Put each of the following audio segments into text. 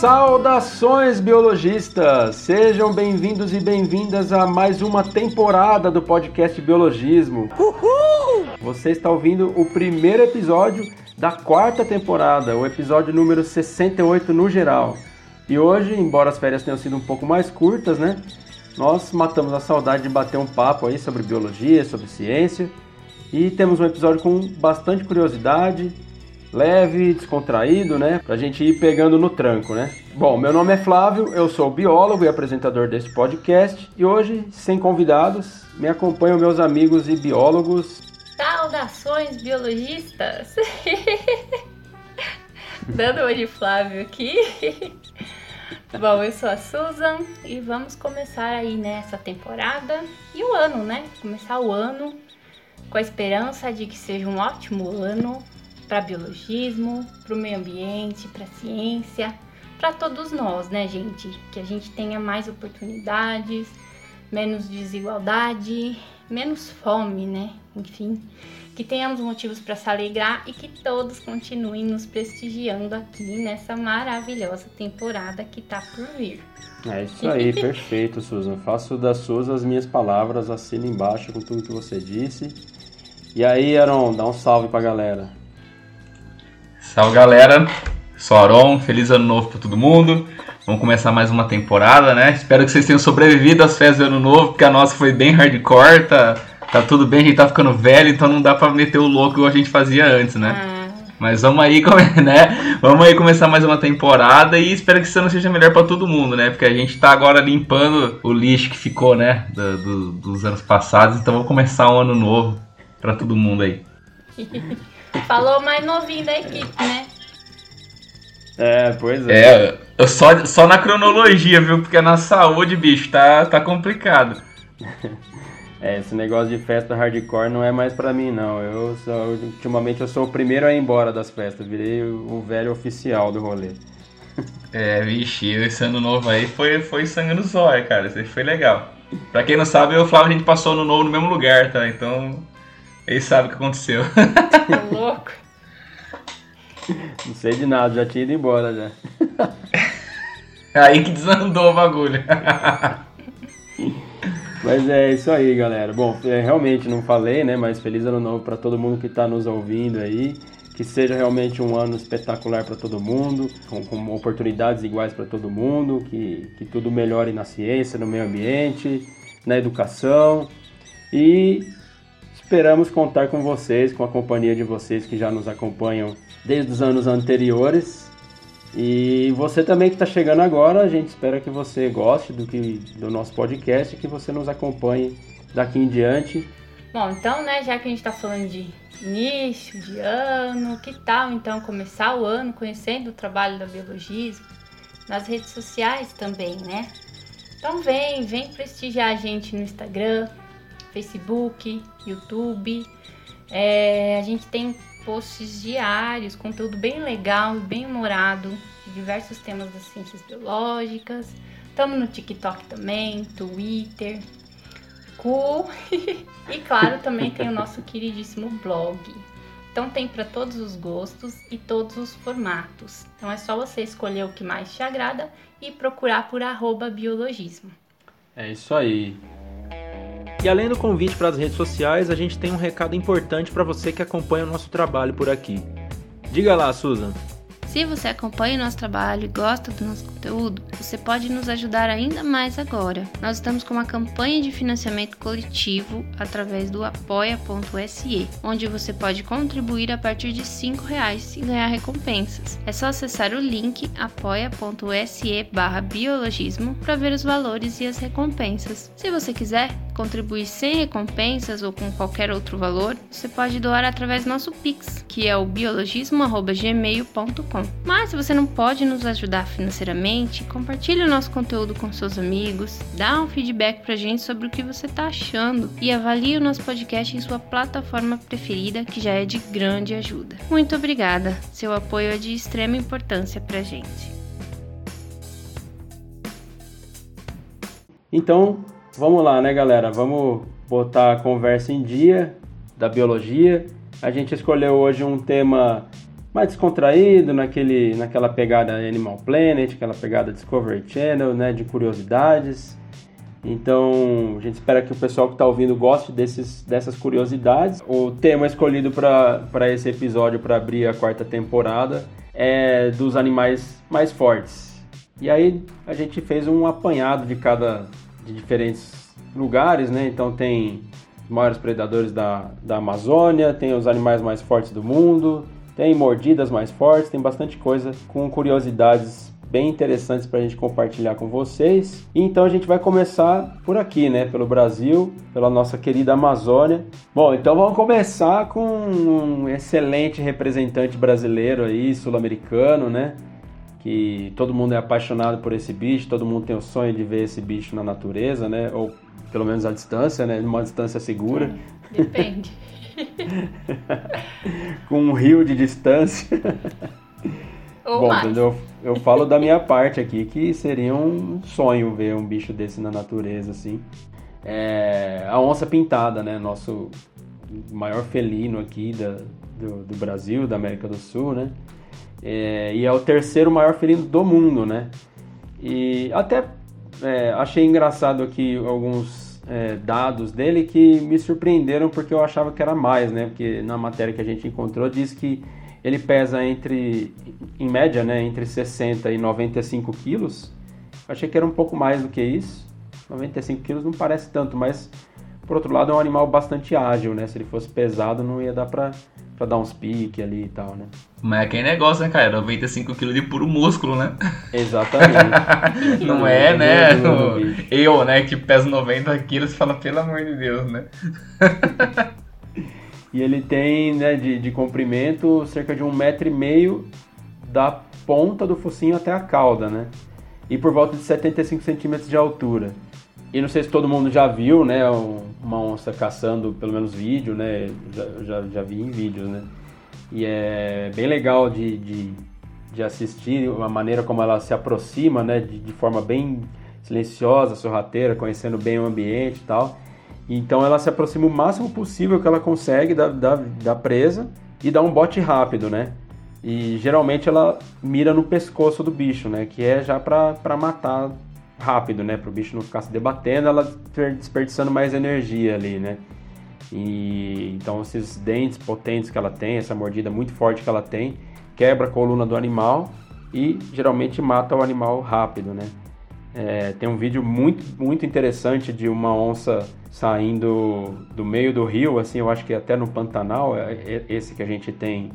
Saudações biologistas! Sejam bem-vindos e bem-vindas a mais uma temporada do podcast Biologismo. Uhul! Você está ouvindo o primeiro episódio da quarta temporada, o episódio número 68 no geral. E hoje, embora as férias tenham sido um pouco mais curtas, né? Nós matamos a saudade de bater um papo aí sobre biologia, sobre ciência. E temos um episódio com bastante curiosidade, leve, descontraído, né? Pra gente ir pegando no tranco, né? Bom, meu nome é Flávio, eu sou biólogo e apresentador desse podcast. E hoje, sem convidados, me acompanham meus amigos e biólogos Saudações biologistas! Dando oi de Flávio aqui. Bom, eu sou a Susan e vamos começar aí nessa temporada e o ano, né? Começar o ano com a esperança de que seja um ótimo ano para biologismo, para o meio ambiente, para a ciência, para todos nós, né, gente? Que a gente tenha mais oportunidades, menos desigualdade, menos fome, né? Enfim, que tenhamos motivos para se alegrar e que todos continuem nos prestigiando aqui nessa maravilhosa temporada que tá por vir. É isso aí, perfeito, Susan. Faço das suas as minhas palavras, assino embaixo com tudo que você disse. E aí, Aron, dá um salve pra galera. Salve, galera. Sou Aron, feliz ano novo para todo mundo. Vamos começar mais uma temporada, né? Espero que vocês tenham sobrevivido às festas do ano novo, porque a nossa foi bem hardcore, tá, tá tudo bem, a gente tá ficando velho, então não dá pra meter o louco igual a gente fazia antes, né? Ah, Mas vamos aí, né? Vamos aí começar mais uma temporada e espero que esse ano seja melhor pra todo mundo, né? Porque a gente tá agora limpando o lixo que ficou, né? do- do- dos anos passados, então vamos começar um ano novo pra todo mundo aí. falou mais novinho da equipe, né? É, pois é. É, eu só, só na cronologia, viu? Porque na saúde, bicho, tá, tá complicado. É, esse negócio de festa hardcore não é mais pra mim, não. Eu sou, ultimamente eu sou o primeiro a ir embora das festas, virei o, o velho oficial do rolê. É, vixe, esse ano novo aí foi, foi sangue no zóio, cara. Isso aí foi legal. Pra quem não sabe, eu e o Flávio a gente passou ano novo no mesmo lugar, tá? Então, eles sabem o que aconteceu. Tá louco. Não sei de nada, já tinha ido embora já. aí que desandou o bagulho. Mas é isso aí, galera. Bom, é, realmente não falei, né? Mas feliz ano novo pra todo mundo que tá nos ouvindo aí. Que seja realmente um ano espetacular pra todo mundo, com, com oportunidades iguais pra todo mundo, que, que tudo melhore na ciência, no meio ambiente, na educação. E esperamos contar com vocês, com a companhia de vocês que já nos acompanham desde os anos anteriores. E você também que está chegando agora, a gente espera que você goste do, que, do nosso podcast e que você nos acompanhe daqui em diante. Bom, então, né, já que a gente tá falando de início, de ano, que tal então começar o ano conhecendo o trabalho da Biologismo nas redes sociais também, né? Então vem, vem prestigiar a gente no Instagram, Facebook, YouTube. É, a gente tem posts diários, conteúdo bem legal e bem humorado de diversos temas das ciências biológicas. Estamos no TikTok também, Twitter, Cu. e claro, também tem o nosso queridíssimo blog. Então tem para todos os gostos e todos os formatos. Então é só você escolher o que mais te agrada e procurar por arroba biologismo. É isso aí. E além do convite para as redes sociais, a gente tem um recado importante para você que acompanha o nosso trabalho por aqui. Diga lá, Susan. Se você acompanha o nosso trabalho e gosta do nosso conteúdo, você pode nos ajudar ainda mais agora. Nós estamos com uma campanha de financiamento coletivo através do apoia.se, onde você pode contribuir a partir de 5 reais e ganhar recompensas. É só acessar o link apoia.se biologismo para ver os valores e as recompensas. Se você quiser contribuir sem recompensas ou com qualquer outro valor, você pode doar através do nosso Pix, que é o biologismo.gmail.com. Mas se você não pode nos ajudar financeiramente, compartilhe o nosso conteúdo com seus amigos, dá um feedback pra gente sobre o que você tá achando e avalie o nosso podcast em sua plataforma preferida, que já é de grande ajuda. Muito obrigada, seu apoio é de extrema importância pra gente. Então, vamos lá, né, galera? Vamos botar a conversa em dia da biologia. A gente escolheu hoje um tema mais descontraído, naquele, naquela pegada Animal Planet, aquela pegada Discovery Channel, né, de curiosidades. Então, a gente espera que o pessoal que está ouvindo goste desses, dessas curiosidades. O tema escolhido para esse episódio, para abrir a quarta temporada, é dos animais mais fortes. E aí a gente fez um apanhado de cada de diferentes lugares, né? Então tem os maiores predadores da, da Amazônia, tem os animais mais fortes do mundo, tem mordidas mais fortes, tem bastante coisa com curiosidades bem interessantes para a gente compartilhar com vocês. E então a gente vai começar por aqui, né? Pelo Brasil, pela nossa querida Amazônia. Bom, então vamos começar com um excelente representante brasileiro aí, sul-americano, né? Que todo mundo é apaixonado por esse bicho, todo mundo tem o sonho de ver esse bicho na natureza, né? Ou pelo menos à distância, né? Numa distância segura. Depende. com um rio de distância. Ou Bom, mais. eu, eu falo da minha parte aqui que seria um sonho ver um bicho desse na natureza, assim. É, a onça pintada, né? Nosso maior felino aqui da, do, do Brasil, da América do Sul, né? É, e é o terceiro maior felino do mundo, né? E até é, achei engraçado aqui alguns é, dados dele que me surpreenderam porque eu achava que era mais, né? Porque na matéria que a gente encontrou diz que ele pesa entre, em média, né, entre 60 e 95 quilos. Achei que era um pouco mais do que isso. 95 quilos não parece tanto, mas por outro lado é um animal bastante ágil, né? Se ele fosse pesado não ia dar pra dar uns piques ali e tal, né? Mas é aquele negócio, né, cara? 95 kg de puro músculo, né? Exatamente. Não é, né? Eu, né, que peso 90 quilos, fala, pelo amor de Deus, né? E ele tem, né, de, de comprimento, cerca de um metro e meio da ponta do focinho até a cauda, né? E por volta de 75 centímetros de altura. E não sei se todo mundo já viu, né, um- uma onça caçando, pelo menos vídeo, né? Já, já, já vi em vídeos, né? E é bem legal de, de, de assistir a maneira como ela se aproxima, né? De, de forma bem silenciosa, sorrateira, conhecendo bem o ambiente e tal. Então ela se aproxima o máximo possível que ela consegue da, da, da presa e dá um bote rápido, né? E geralmente ela mira no pescoço do bicho, né? Que é já pra matar rápido, né? Para o bicho não ficar se debatendo, ela desperdiçando mais energia ali, né? E então esses dentes potentes que ela tem, essa mordida muito forte que ela tem, quebra a coluna do animal e geralmente mata o animal rápido, né? É, tem um vídeo muito, muito interessante de uma onça saindo do meio do rio, assim, eu acho que até no Pantanal, é- é- esse que a gente tem,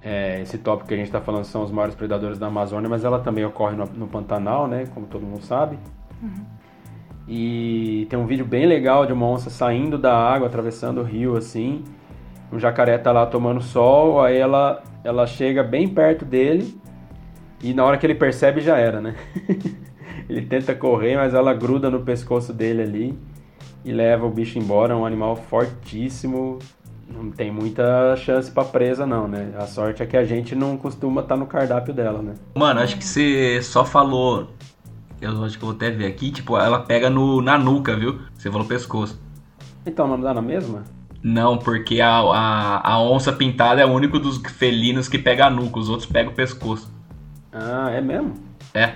é, esse tópico que a gente está falando são os maiores predadores da Amazônia, mas ela também ocorre no, no Pantanal, né, como todo mundo sabe. E tem um vídeo bem legal de uma onça saindo da água, atravessando o rio, assim, o jacaré tá lá tomando sol, aí ela, ela chega bem perto dele e na hora que ele percebe já era, né? ele tenta correr, mas ela gruda no pescoço dele ali e leva o bicho embora. É um animal fortíssimo, não tem muita chance pra presa, não, né? A sorte é que a gente não costuma estar no cardápio dela, né? Mano, acho que você só falou. Eu acho que eu vou até ver aqui, tipo, ela pega no, na nuca, viu? Você falou pescoço. Então, não dá na mesma? Não, porque a, a, a onça pintada é o único dos felinos que pega a nuca, os outros pegam o pescoço. Ah, é mesmo? É.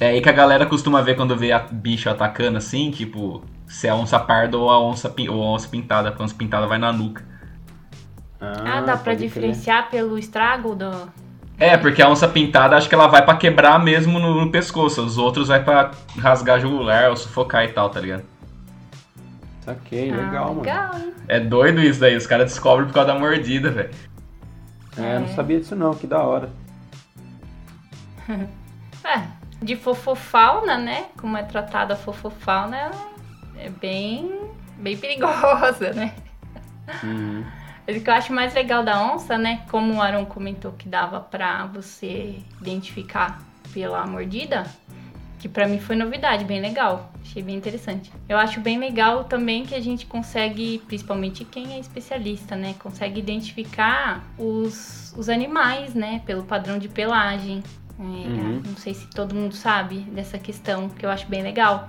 É aí que a galera costuma ver quando vê a bicho atacando assim, tipo, se é a onça parda ou a onça, ou a onça pintada. A onça pintada vai na nuca. Ah, dá pra crer. diferenciar pelo estrago do. É, porque a onça pintada acho que ela vai pra quebrar mesmo no, no pescoço. Os outros vai pra rasgar jugular ou sufocar e tal, tá ligado? Saquei, Ah, legal, mano. legal, hein? É doido isso daí, os caras descobrem por causa da mordida, velho. É, não É. sabia disso não, que da hora. É, de fofofauna, né? Como é tratada a fofofauna, ela é bem, bem perigosa, né? Uhum. Mas o que eu acho mais legal da onça, né? Como o Aaron comentou que dava pra você identificar pela mordida, que pra mim foi novidade, bem legal. Achei bem interessante. Eu acho bem legal também que a gente consegue, principalmente quem é especialista, né? Consegue identificar os, os animais, né? Pelo padrão de pelagem. É, Uhum. Não sei se todo mundo sabe dessa questão, que eu acho bem legal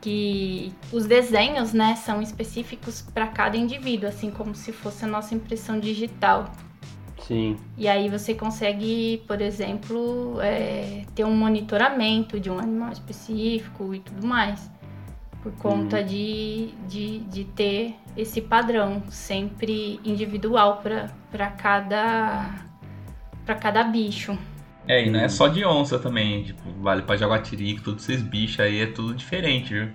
que os desenhos, né, são específicos para cada indivíduo, assim como se fosse a nossa impressão digital. Sim. E aí você consegue, por exemplo, é, ter um monitoramento de um animal específico e tudo mais. Por conta Uhum. de, de, de ter esse padrão sempre individual para cada, pra cada bicho. É, e não é só de onça também, tipo, vale pra jaguatirica, todos esses bichos aí é tudo diferente, viu?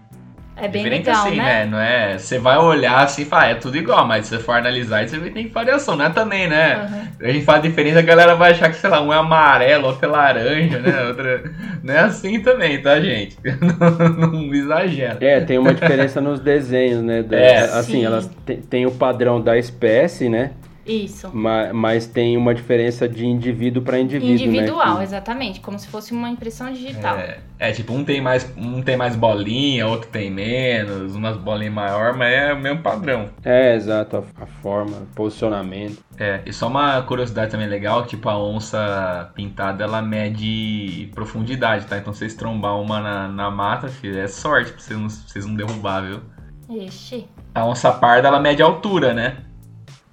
É bem diferente legal, assim, né? Não é. Você vai olhar assim e falar, é tudo igual, mas se você for analisar, você vê que tem variação, não é também, né? Aham. A gente fala diferença, a galera vai achar que, sei lá, um é amarelo, outro é laranja, né? Outra... Não é assim também, tá, gente? Não, não exagera. É, tem uma diferença nos desenhos, né? Da- É. assim, Sim. elas têm o padrão da espécie, né? Isso. Ma- Mas, tem uma diferença de indivíduo para indivíduo, Individual, né? exatamente. Como se fosse uma impressão digital. É, é, tipo, um tem mais um tem mais bolinha, outro tem menos, umas bolinhas maior, mas é o mesmo padrão. É, exato, a, a forma, posicionamento. É, e só uma curiosidade também legal, tipo, a onça pintada, ela mede profundidade, tá? Então, se vocês trombar uma na, na mata, filho, é sorte pra vocês não, vocês não derrubar, viu? Ixi. A onça parda, ela mede altura, né?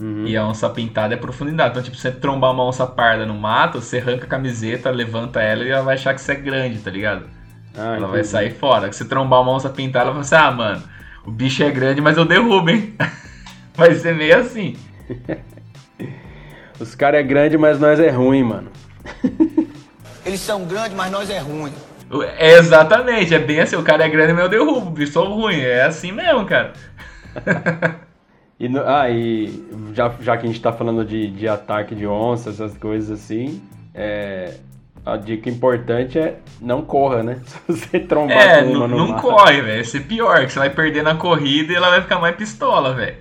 Uhum. E a onça pintada é profundidade. Então, tipo, se você trombar uma onça parda no mato, você arranca a camiseta, levanta ela e ela vai achar que você é grande, tá ligado? Ah, ela vai entendi. sair fora. Se você trombar uma onça pintada, ela vai assim, ah, mano, o bicho é grande, mas eu derrubo, hein? vai ser meio assim. Os caras é grande, mas nós é ruim, mano. Eles são grandes, mas nós é ruim. É exatamente, é bem assim, o cara é grande, mas eu derrubo, o bicho sou ruim. É assim mesmo, cara. E, no- ah, e já, já que a gente tá falando de, de ataque de onça, essas coisas assim, é, a dica importante é não corra, né? Se você trombar É, com uma não, no não mato. corre, velho. Vai ser pior, que você vai perder na corrida e ela vai ficar mais pistola, velho.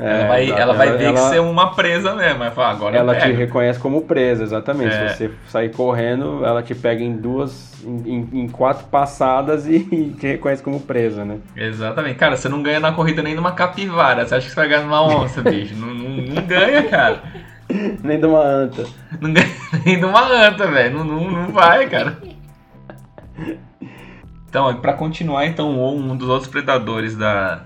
É, ela vai, exato. ela vai ver que ela- você é uma presa mesmo. Vai falar, agora Ela te reconhece como presa, exatamente. É. Se você sair correndo, ela te pega em duas, em, em- quatro passadas e te reconhece como presa, né? Exatamente. Cara, você não ganha na corrida nem numa capivara. Você acha que você vai ganhar numa onça, bicho? Não, não, não ganha, cara. Nem de uma anta. Não ganha nem de uma anta, velho. Não, não, não vai, cara. Então, pra continuar, então, um dos outros predadores da,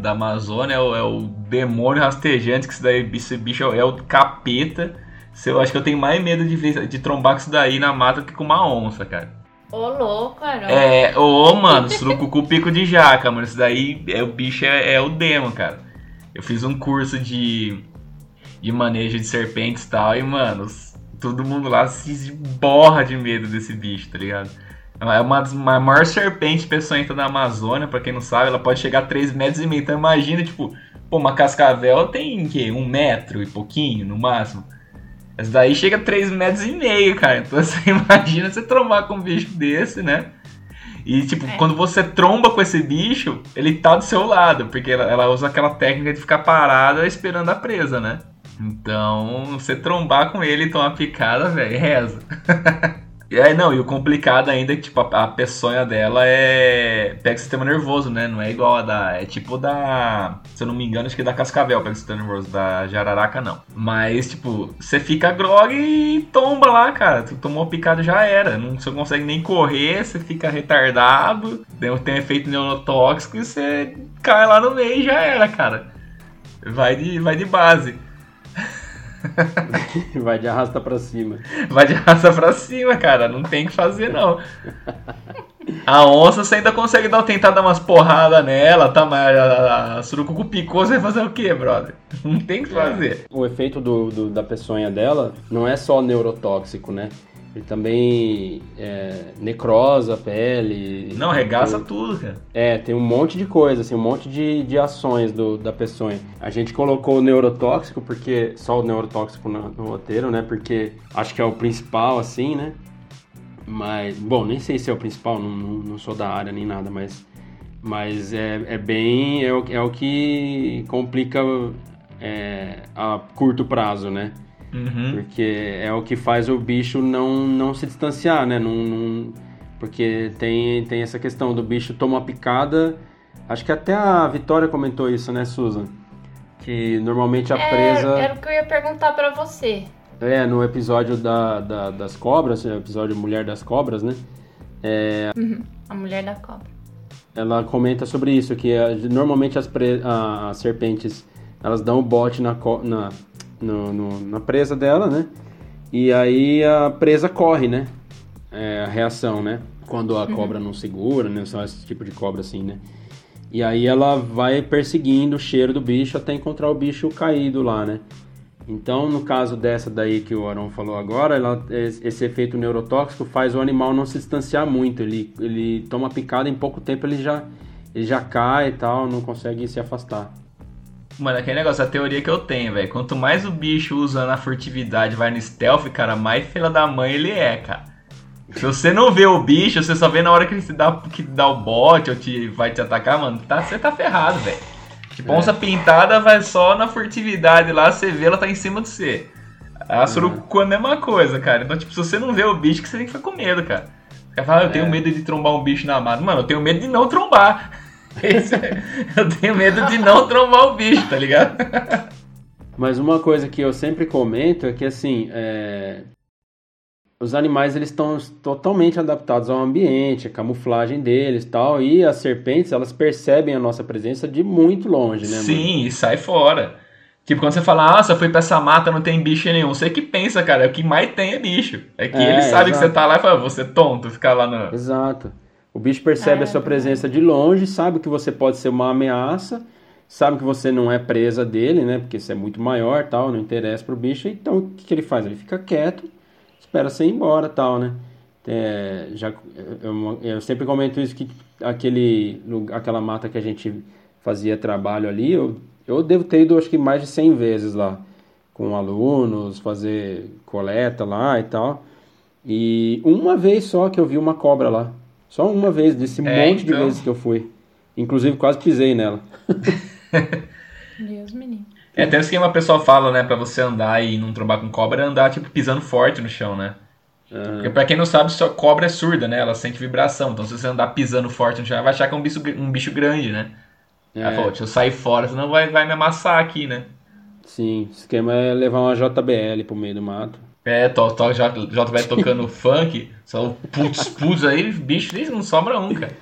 da Amazônia é o, é o demônio rastejante, que esse, daí, esse bicho é o capeta. Se Eu acho que eu tenho mais medo de, ver- de trombar com isso daí na mata do que com uma onça, cara. Ô, louco, Arão. É, ô, mano, surucucu pico de jaca, mano. Isso daí, é, o bicho é, é o demo, cara. Eu fiz um curso de, de manejo de serpentes e tal, e, mano, todo mundo lá se borra de medo desse bicho, tá ligado? É uma das ma- maiores serpentes peçonhentas da Amazônia, pra quem não sabe, ela pode chegar a 3 metros e meio. Então imagina, tipo, pô, uma cascavel tem, o quê? Um metro e pouquinho, no máximo. Essa daí chega a 3 metros e meio, cara. Então você imagina você trombar com um bicho desse, né? E, tipo, É. quando você tromba com esse bicho, ele tá do seu lado, porque ela, ela usa aquela técnica de ficar parada esperando a presa, né? Então, você trombar com ele e tomar picada, velho, reza. Aí, não, e o complicado ainda é que, tipo, a, a peçonha dela é. pega o sistema nervoso, né? Não é igual a da. É tipo da. Se eu não me engano, acho que é da Cascavel pega o sistema nervoso, da Jararaca não. Mas, tipo, você fica grog e tomba lá, cara. Tu tomou picada já era. Não, você não consegue nem correr, você fica retardado, tem, tem um efeito neurotóxico e você cai lá no meio e já era, cara. Vai de, vai de base. Vai de arrasta pra cima. Vai de raça pra cima, cara. Não tem o que fazer, não. A onça você ainda consegue dar, tentar dar umas porradas nela, tá? Mas a, a surucucu picou, você vai fazer o quê, brother? Não tem o que fazer. O efeito do, do- da peçonha dela não é só neurotóxico, né? Ele também é, necrosa a pele. Não, regaça Tem- tudo, cara. É, tem um monte de coisa, assim, um monte de, de ações do, da peçonha. A gente colocou o neurotóxico, porque. Só o neurotóxico no, no roteiro, né? Porque acho que é o principal, assim, né? Mas. Bom, nem sei se é o principal, não, não, não sou da área nem nada, mas. Mas é, é bem. É o, é o que complica é, a curto prazo, né? Uhum. Porque é o que faz o bicho não, não se distanciar, né? Não, não- porque tem, tem essa questão do bicho toma uma picada. Acho que até a Vitória comentou isso, né, Susan? Que normalmente a É, presa. Era o que eu ia perguntar pra você. É, no episódio da, da- das cobras, no episódio Mulher das Cobras, né? A mulher da cobra. Ela comenta sobre isso, que eh, normalmente as, pre- as serpentes elas dão o bote na, co- na no, no- na presa dela, né? E aí a presa corre, né? É, a reação, né? Quando a cobra não segura, né? São esse tipo de cobra assim, né? E aí ela vai perseguindo o cheiro do bicho até encontrar o bicho caído lá, né? Então, no caso dessa daí que o Arão falou agora, ela- esse esse efeito neurotóxico faz o animal não se distanciar muito. Ele, ele toma picada em pouco tempo, ele já, ele já cai e tal, não consegue se afastar. Mano, aquele negócio, a teoria que eu tenho, velho. Quanto mais o bicho usa na furtividade, vai no stealth, cara, mais filha da mãe ele é, cara. Se você não vê o bicho, você só vê na hora que ele se dá, que dá o bote ou te, vai te atacar, mano, tá, você tá ferrado, velho. Tipo, onça pintada vai só na furtividade lá, você vê, ela tá em cima de você. A surucu é a mesma coisa, cara. Então, tipo, se você não vê o bicho, que você tem que ficar com medo, cara. O cara fala, ah, eu tenho medo de trombar um bicho na mata. Mano, eu tenho medo de não trombar. Esse é- eu tenho medo de não trombar o bicho, tá ligado? Mas uma coisa que eu sempre comento é que assim, é, os animais eles estão totalmente adaptados ao ambiente, a camuflagem deles, tal, e as serpentes elas percebem a nossa presença de muito longe, né? mano? Sim, e sai fora. Tipo, quando você fala, ah, só fui pra essa mata, não tem bicho nenhum. Você que pensa, cara, o que mais tem é bicho. É que É, ele sabe que exato. você tá lá e fala, você é tonto, ficar lá no. Exato. O bicho percebe É, a sua presença de longe, sabe que você pode ser uma ameaça, sabe que você não é presa dele, né? Porque você é muito maior, tal, não interessa pro bicho. Então o que, que ele faz? Ele fica quieto, espera você ir embora, tal, né? É, já, eu, eu sempre comento isso que aquele, aquela mata que a gente fazia trabalho ali, eu, eu devo ter ido acho que mais de 100 vezes lá, com alunos, fazer coleta lá e tal. E uma vez só que eu vi uma cobra lá. Só uma vez, desse É, monte de então. vezes que eu fui. Inclusive quase pisei nela. Deus me livre. É até isso que uma pessoa fala, né, pra você andar e não trombar com cobra, é andar, tipo, pisando forte no chão, né? Porque pra quem não sabe, só cobra é surda, né? Ela sente vibração. Então se você andar pisando forte no chão, ela vai achar que é um bicho, um bicho grande, né? Ela É. falou, deixa eu sair fora, senão vai, vai me amassar aqui, né? Sim, o esquema é levar uma JBL pro meio do mato. É, to, to, J, JBL tocando funk, só o putz, putz, aí, bicho, nem- não sobra um, cara.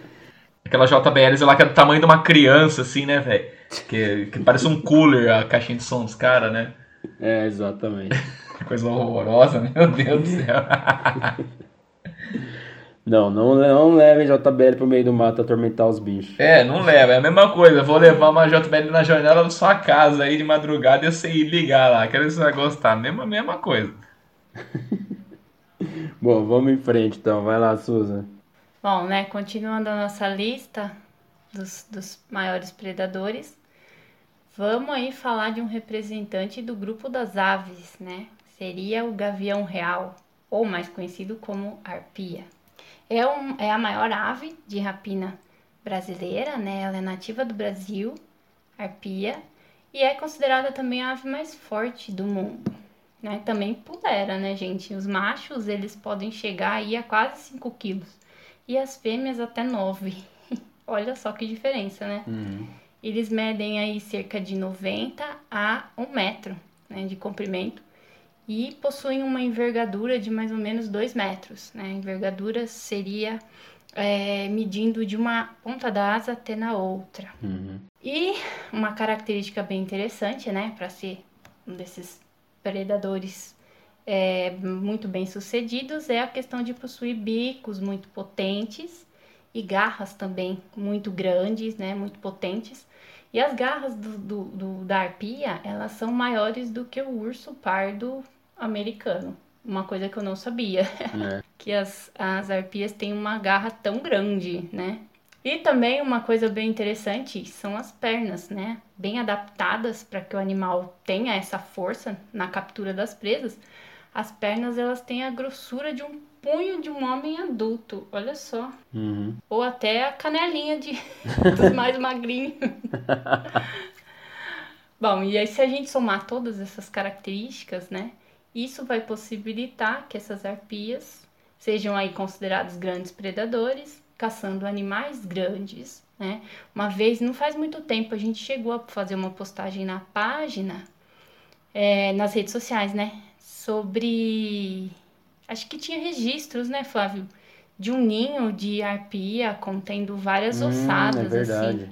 Aquela JBL lá que é do tamanho de uma criança, assim, né, velho? Que, que parece um cooler a caixinha de som dos caras, né? É, exatamente. Coisa horrorosa, meu Deus do céu. não, não, não levem JBL pro meio do mato atormentar os bichos. É, não leva, é a mesma coisa. Eu vou levar uma JBL na janela da sua casa aí de madrugada e você ir ligar lá. Quero ver se você vai gostar. Mesma, mesma coisa. Bom, vamos em frente então. Vai lá, Susan. Bom, né, continuando a nossa lista dos, dos maiores predadores, vamos aí falar de um representante do grupo das aves, né? Seria o gavião real, ou mais conhecido como arpia. É, um, é a maior ave de rapina brasileira, né? Ela é nativa do Brasil, arpia, e é considerada também a ave mais forte do mundo. Né? Também pudera, né, gente? Os machos, eles podem chegar aí a quase 5 quilos e as fêmeas até 9. Olha só que diferença, né? Eles medem aí cerca de 90 a 1 metro né, de comprimento e possuem uma envergadura de mais ou menos 2 metros. Né? A envergadura seria é, medindo de uma ponta da asa até na outra. E uma característica bem interessante, né, para ser um desses predadores é, muito bem sucedidos é a questão de possuir bicos muito potentes e garras também muito grandes, né, muito potentes. E as garras do, do- do- da arpia, elas são maiores do que o urso pardo americano. Uma coisa que eu não sabia, É. que as, as arpias têm uma garra tão grande, né? E também uma coisa bem interessante são as pernas, né? Bem adaptadas para que o animal tenha essa força na captura das presas. As pernas elas têm a grossura de um punho de um homem adulto, olha só. Uhum. Ou até a canelinha de dos mais magrinhos. Bom, e aí se a gente somar todas essas características, né? Isso vai possibilitar que essas arpias sejam aí considerados grandes predadores, caçando animais grandes, né? Uma vez, não faz muito tempo, a gente chegou a fazer uma postagem na página, é, nas redes sociais, né? Sobre. Acho que tinha registros, né, Flávio? De um ninho de arpia contendo várias Hum, ossadas, é verdade. assim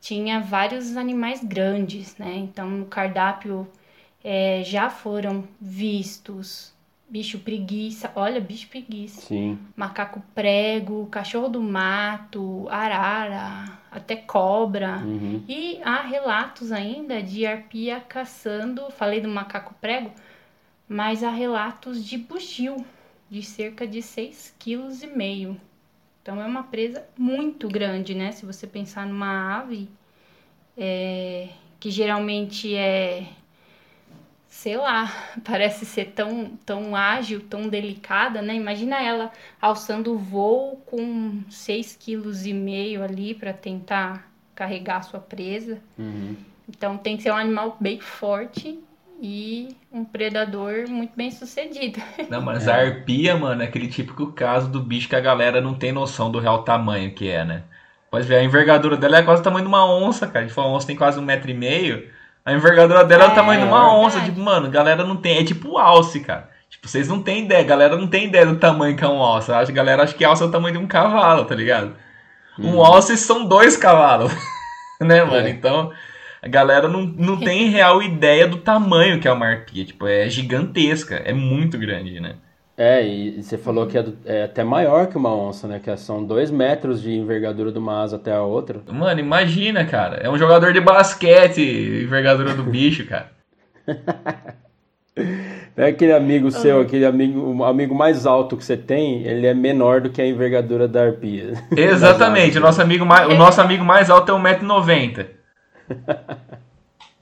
tinha vários animais grandes, né? Então, no cardápio É, já foram vistos bicho preguiça, olha, bicho preguiça, Sim. macaco prego, cachorro do mato, arara, até cobra. Uhum. E há relatos ainda de arpia caçando, falei do macaco prego, mas há relatos de bugio, de cerca de 6,5 kg. Então é uma presa muito grande, né? Se você pensar numa ave é, que geralmente é, sei lá, parece ser tão, tão ágil, tão delicada, né? Imagina ela alçando o voo com 6,5 kg ali para tentar carregar a sua presa. Uhum. Então tem que ser um animal bem forte e um predador muito bem sucedido. Não, mas a arpia, mano, é aquele típico caso do bicho que a galera não tem noção do real tamanho que é, né? Pode ver, a envergadura dela é quase o tamanho de uma onça, cara. A gente falou, a onça tem quase um metro e meio. A envergadura dela é, o É, tamanho de uma verdade. onça. Tipo, mano, galera não tem. É tipo alce, cara. Tipo, vocês não têm ideia. A galera não tem ideia do tamanho que é um alce. A galera acha que alce é o tamanho de um cavalo, tá ligado? Um alce são dois cavalos. né, mano? É. Então, a galera não, não tem real ideia do tamanho que é uma arpia. Tipo, é gigantesca. É muito grande, né? É, e você falou que é, do- é até maior que uma onça, né? Que são dois metros de envergadura de uma asa até a outra. Mano, imagina, cara. É um jogador de basquete, envergadura do bicho, cara. É aquele amigo seu, aquele amigo, o amigo mais alto que você tem, ele é menor do que a envergadura da arpia. Exatamente. O nosso amigo mais, o nosso amigo mais alto é 1,90m.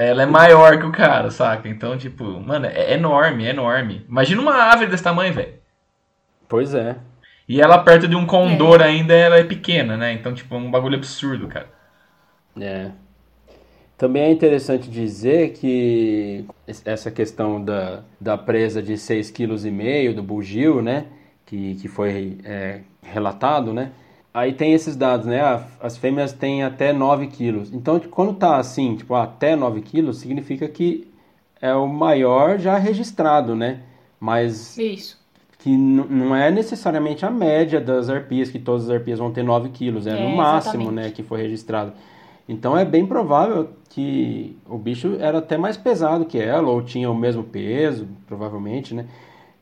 Ela é maior que o cara, saca? Então, tipo, mano, é enorme, é enorme. Imagina uma ave desse tamanho, velho. Pois é. E ela perto de um condor ainda, ela é pequena, né? Então, tipo, é um bagulho absurdo, cara. É. Também é interessante dizer que es- essa questão da, da presa de 6,5 kg do bugio, né? Que, que foi é, relatado, né? Aí tem esses dados, né? Ah, As fêmeas têm até 9 quilos. Então, quando tá assim, tipo, até 9 quilos, significa que é o maior já registrado, né? Mas Isso. que não é necessariamente a média das arpias, que todas as arpias vão ter 9 quilos, é, É, no máximo, exatamente. né, que foi registrado. Então é bem provável que o bicho era até mais pesado que ela, ou tinha o mesmo peso, provavelmente, né?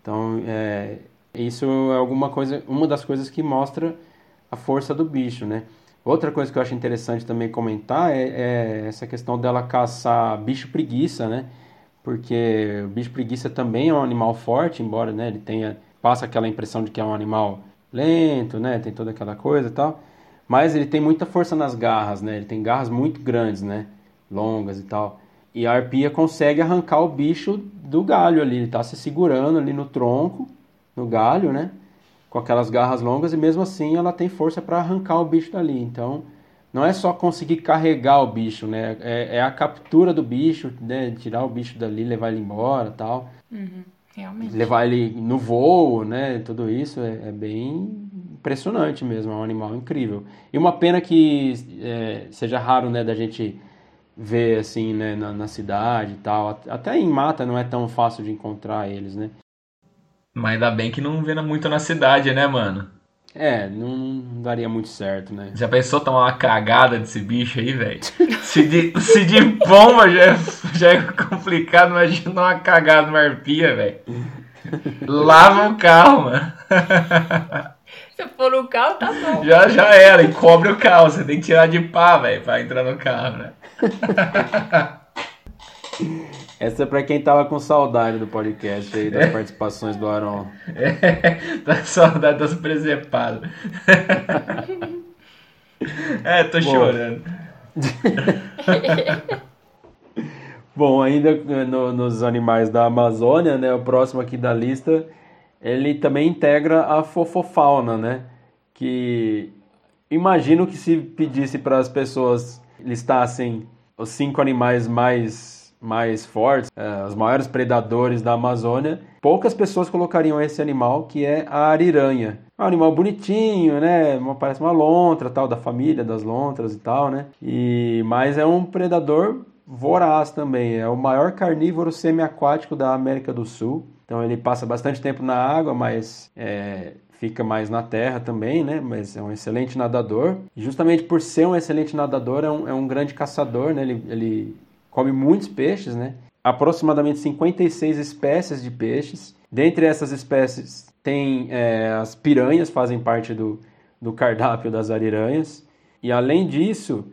Então, é, isso é alguma coisa, uma das coisas que mostra a força do bicho, né? Outra coisa que eu acho interessante também comentar é, é essa questão dela caçar bicho preguiça, né? Porque o bicho preguiça também é um animal forte, embora né, ele tenha passa aquela impressão de que é um animal lento, né? Tem toda aquela coisa e tal. Mas ele tem muita força nas garras, né? Ele tem garras muito grandes, né? Longas e tal. E a arpia consegue arrancar o bicho do galho ali. Ele tá se segurando ali no tronco, no galho, né? Com aquelas garras longas e mesmo assim ela tem força para arrancar o bicho dali. Então, não é só conseguir carregar o bicho, né? É, é a captura do bicho, né? Tirar o bicho dali, levar ele embora, tal. Realmente. Levar ele no voo, né? Tudo isso é, é bem impressionante mesmo. É um animal incrível. E uma pena que é, seja raro, né? Da gente ver assim, né? Na, na cidade e tal. Até em mata não é tão fácil de encontrar eles, né? Mas ainda bem que não vê muito na cidade, né, mano? É, não, não daria muito certo, né? Já pensou tomar uma cagada desse bicho aí, velho? Se de, se de pomba já é, já é complicado, imagina uma cagada numa arpia, velho. Lava o carro, mano. Se for no carro, tá bom. Já, já era, e cobre o carro. Você tem que tirar de pá, velho, pra entrar no carro, né? Essa é pra quem tava com saudade do podcast aí, das participações do Aron. É, tá com saudade das presepadas. É, tô chorando. Bom, ainda eh, no- nos animais da Amazônia, né, o próximo aqui da lista, ele também integra a fofofauna, né? Que imagino que se pedisse para as pessoas listassem os cinco animais mais mais fortes, eh, os maiores predadores da Amazônia, poucas pessoas colocariam esse animal que é a ariranha. É um animal bonitinho, né? Parece uma lontra, tal, da família das lontras e tal, né? E mas é um predador voraz também. É o maior carnívoro semiaquático da América do Sul. Então ele passa bastante tempo na água, mas é, fica mais na terra também, né? Mas é um excelente nadador. Justamente por ser um excelente nadador, é um, é um grande caçador, né? Ele, ele come muitos peixes, né? aproximadamente 56 espécies de peixes. Dentre essas espécies, tem é, as piranhas, fazem parte do, do cardápio das ariranhas. E além disso,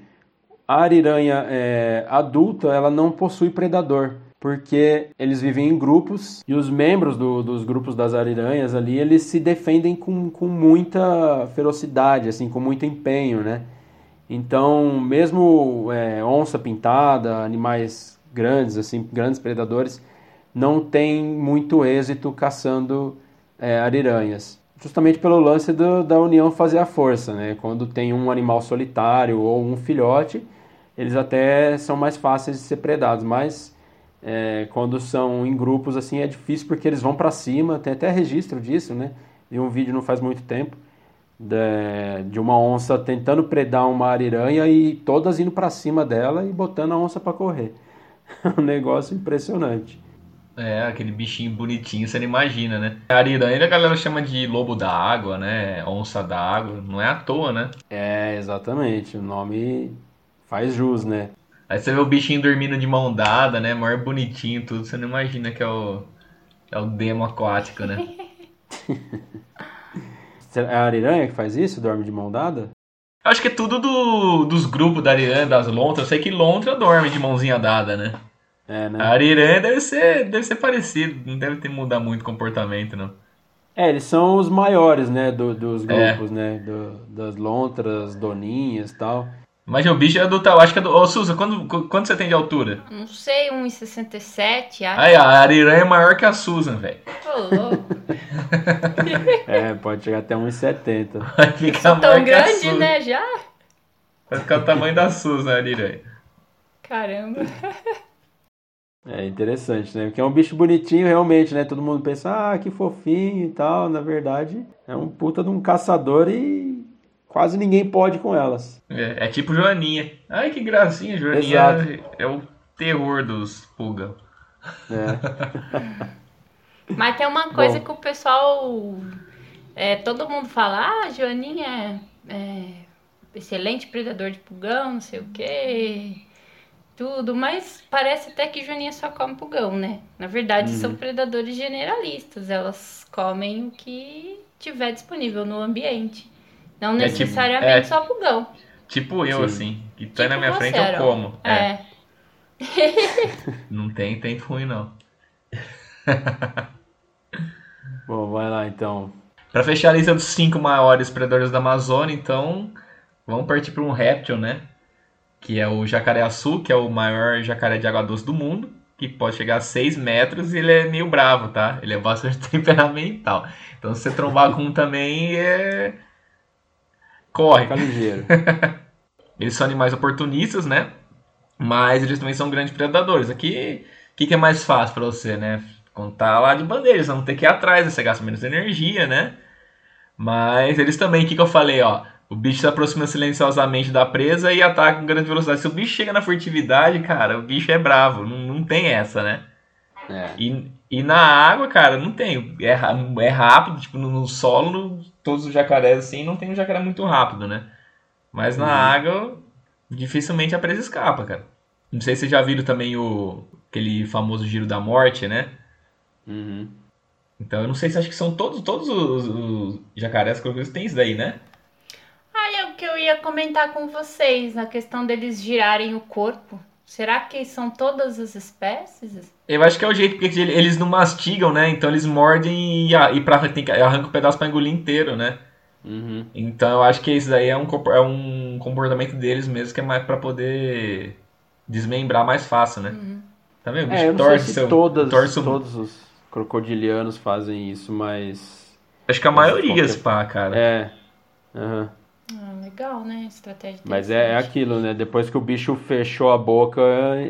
a ariranha é, adulta ela não possui predador, porque eles vivem em grupos e os membros do, dos grupos das ariranhas ali eles se defendem com, com muita ferocidade, assim, com muito empenho, né? Então, mesmo é, onça pintada, animais grandes, assim, grandes predadores, não tem muito êxito caçando é, ariranhas. Justamente pelo lance do, da união fazer a força, né? Quando tem um animal solitário ou um filhote, eles até são mais fáceis de ser predados, mas é, quando são em grupos assim é difícil porque eles vão para cima, tem até registro disso, né? Vi um vídeo não faz muito tempo de, de uma onça tentando predar uma ariranha e todas indo para cima dela e botando a onça para correr. um negócio impressionante. É, aquele bichinho bonitinho, você não imagina, né? A ariranha a galera chama de lobo da água, né? Onça da água, não é à toa, né? É, exatamente, o nome faz jus, né? Aí você vê o bichinho dormindo de mão dada, né? Maior bonitinho tudo, você não imagina que é o, é o demo aquático, né? é a ariranha que faz isso? Dorme de mão dada? Eu acho que é tudo do, dos grupos da ariranha, das lontras. Eu sei que lontra dorme de mãozinha dada, né? É, né? A ariranha deve ser, deve ser parecido, não deve ter mudar muito o comportamento, não. É, eles são os maiores, né, do, dos grupos, é. né, do, das lontras, doninhas e tal. Mas o bicho é do tal, acho que é do... Ô, Suza, quando, quando você tem de altura? Não sei, 1,67, acho. Aí, a ariranha é maior que a Susan, velho. Ô, louco. é, pode chegar até 1,70. Vai ficar tão grande, né, já? Vai ficar o tamanho da Susan, a ariranha. Caramba. É interessante, né? Porque é um bicho bonitinho realmente, né? Todo mundo pensa, ah, que fofinho e tal. Na verdade, é um puta de um caçador e quase ninguém pode com elas. É, é tipo Joaninha. Ai, que gracinha, Joaninha Exato. é o terror dos pulga. É. Mas tem uma coisa Bom. que o pessoal. É, todo mundo fala, ah, Joaninha é, é excelente predador de pulgão, não sei o quê tudo, mas parece até que Joaninha só come pulgão, né? Na verdade, uhum. são predadores generalistas, elas comem o que tiver disponível no ambiente. Não é tipo, necessariamente tipo, é, só pulgão. Tipo eu, Sim. assim, que tá tipo na minha frente eu como. É. é. não tem tempo ruim, não. Bom, vai lá então. Para fechar a lista dos cinco maiores predadores da Amazônia, então, vamos partir para um réptil, né? que é o jacaré-açu, que é o maior jacaré de água doce do mundo, que pode chegar a 6 metros e ele é meio bravo, tá? Ele é bastante temperamental. Então se você trombar com um também, é... corre. Fica ligeiro. eles são animais oportunistas, né? Mas eles também são grandes predadores. Aqui, o que, que, é mais fácil para você, né? Contar lá de bandeira, você não tem que ir atrás, você gasta menos energia, né? Mas eles também, o que, que eu falei, ó? O bicho se aproxima silenciosamente da presa e ataca com grande velocidade. Se o bicho chega na furtividade, cara, o bicho é bravo. Não, não tem essa, né? É. E, e na água, cara, não tem. É, é rápido, tipo, no, no solo, no, todos os jacarés assim, não tem um jacaré muito rápido, né? Mas na uhum. água, dificilmente a presa escapa, cara. Não sei se vocês já viram também o aquele famoso giro da morte, né? Uhum. Então eu não sei se acho que são todos, todos os, os jacarés que tem isso daí, né? que eu ia comentar com vocês, na questão deles girarem o corpo. Será que são todas as espécies? Eu acho que é o jeito, porque eles não mastigam, né? Então eles mordem e, e pra, tem, arrancam um pedaço pra engolir inteiro, né? Uhum. Então eu acho que isso daí é um, é um comportamento deles mesmo, que é mais pra poder desmembrar mais fácil, né? Uhum. Tá vendo? O bicho é, eu não torce sei se seu, todas, torce todos os crocodilianos fazem isso, mas... Acho que a maioria, qualquer... se pá, cara. É. Uhum. Ah, legal, né? Estratégia Mas é, é, aquilo, né? Depois que o bicho fechou a boca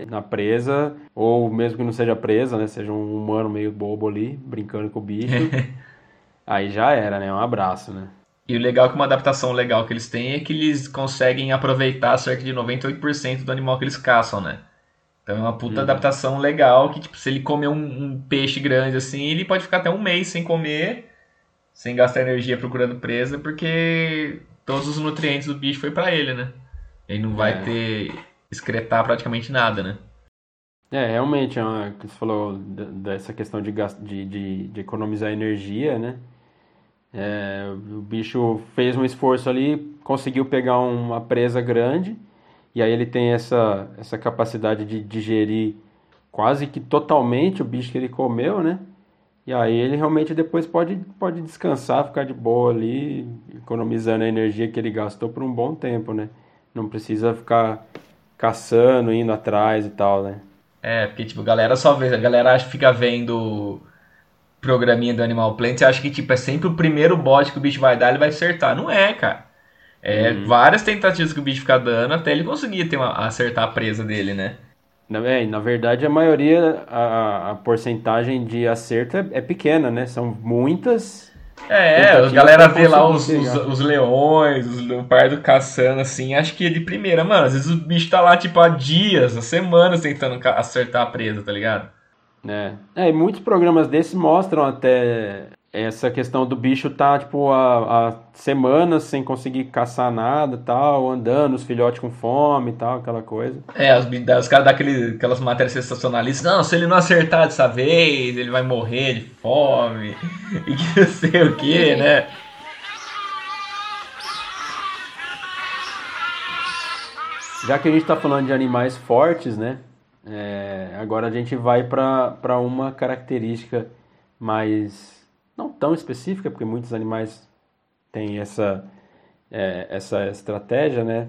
na presa, ou mesmo que não seja presa, né? Seja um humano meio bobo ali, brincando com o bicho, aí já era, né? Um abraço, né? E o legal é que uma adaptação legal que eles têm é que eles conseguem aproveitar cerca de 98% do animal que eles caçam, né? Então é uma puta uhum. adaptação legal que, tipo, se ele comer um, um, peixe grande assim, ele pode ficar até um mês sem comer, sem gastar energia procurando presa, porque todos os nutrientes do bicho foi para ele, né? Ele não vai é. ter excretar praticamente nada, né? É, realmente, é uma, que você falou dessa questão de, de, de, de economizar energia, né? É, o bicho fez um esforço ali, conseguiu pegar uma presa grande, e aí ele tem essa, essa capacidade de digerir quase que totalmente o bicho que ele comeu, né? E aí ele realmente depois pode, pode descansar, ficar de boa ali, economizando a energia que ele gastou por um bom tempo, né? Não precisa ficar caçando, indo atrás e tal, né? É, porque, tipo, a galera só vê, a galera fica vendo programinha do Animal Planet e acha que, tipo, é sempre o primeiro bote que o bicho vai dar, ele vai acertar. Não é, cara. É várias tentativas que o bicho fica dando até ele conseguir ter uma, acertar a presa dele, né? Na, é, na verdade, a maioria, a, a porcentagem de acerto é, é pequena, né? São muitas. É, a galera vê lá os, os, os leões, os leopardos caçando, assim, acho que é de primeira, mano. Às vezes o bicho tá lá, tipo, há dias, há semanas tentando acertar a presa, tá ligado? né? É, e muitos programas desses mostram até essa questão do bicho tá, tipo, há, semanas sem conseguir caçar nada tal, andando, os filhotes com fome e tal, aquela coisa. É, os, os caras dão aquele- aquelas matérias sensacionalistas. Não, se ele não acertar dessa vez, ele vai morrer de fome. E que não sei o que, né? Já que a gente está falando de animais fortes, né? é, agora a gente vai para uma característica mais não tão específica, porque muitos animais têm essa é, essa estratégia, né?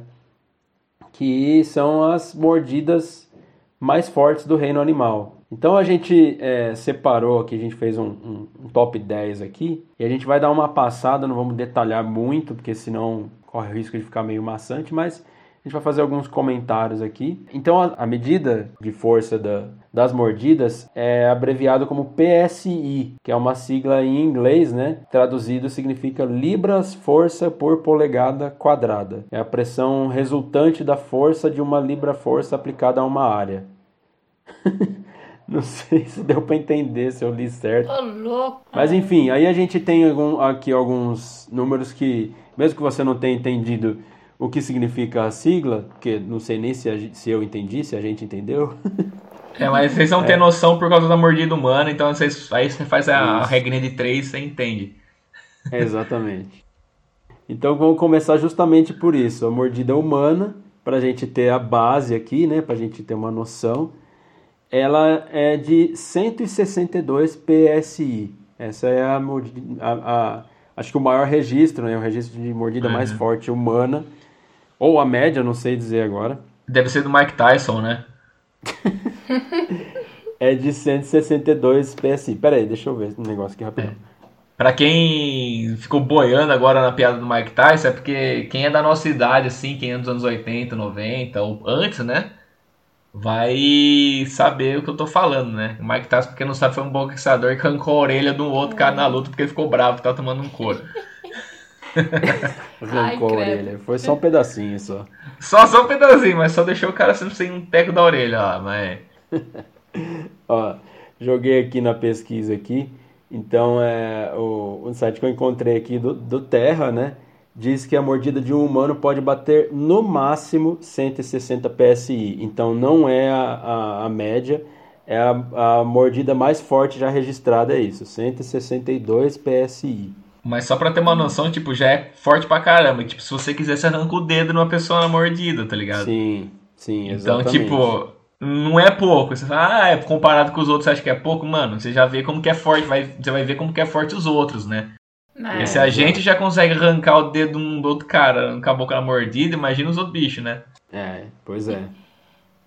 Que são as mordidas mais fortes do reino animal. Então a gente é, separou aqui, a gente fez um, um- um top 10 aqui, e a gente vai dar uma passada, não vamos detalhar muito, porque senão corre o risco de ficar meio maçante, mas gente vai fazer alguns comentários aqui. Então a, a medida de força da- das mordidas é abreviado como PSI, que é uma sigla em inglês, né? Traduzido significa libras força por polegada quadrada. É a pressão resultante da força de uma libra força aplicada a uma área. Não sei se deu para entender, se eu li certo. Mas enfim, aí a gente tem algum- aqui alguns números que, mesmo que você não tenha entendido o que significa a sigla, porque não sei nem se, a se eu entendi, se a gente entendeu. É, mas vocês não têm noção por causa da mordida humana, então vocês, aí você faz a, Isso. regrinha de três, você entende. Exatamente. Então vamos começar justamente por isso, a mordida humana, para a gente ter a base aqui, né, para a gente ter uma noção, ela é de 162 PSI. Essa é a, a- a- acho que o maior registro, né, o registro de mordida mais forte humana, ou a média, não sei dizer agora, Deve ser do Mike Tyson, né? é de 162 PSI. Pera aí, deixa eu ver esse negócio aqui rapidão. Pra quem ficou boiando agora na piada do Mike Tyson, é porque quem é da nossa idade, assim, quem é dos anos 80, 90, ou antes, né? Vai saber o que eu tô falando, né? O Mike Tyson, porque não sabe, foi um boxeador que arrancou a orelha de um outro cara na luta porque ele ficou bravo, que tava tomando um couro. Arrancou a orelha. Foi só um pedacinho só. Só, só um pedacinho, mas só deixou o cara sempre sem um teco da orelha lá, mas... Ó, joguei aqui na pesquisa aqui. Então, é, o, o site que eu encontrei aqui do, do Terra, né? Diz que a mordida de um humano pode bater no máximo 160 PSI. Então, não é a, a, a média, é a, a mordida mais forte já registrada, é isso, 162 PSI. Mas só pra ter uma noção, tipo, já é forte pra caramba. Tipo, se você quiser, você arranca o dedo numa pessoa na mordida, tá ligado? Sim, sim, Então, exatamente. tipo, não é pouco. Você fala, ah, é comparado com os outros, você acha que é pouco? Mano, você já vê como que é forte, vai, você vai ver como que é forte os outros, né? É. E se a gente já consegue arrancar o dedo um do outro cara, arrancar a boca na mordida, imagina os outros bichos, né? É, pois é.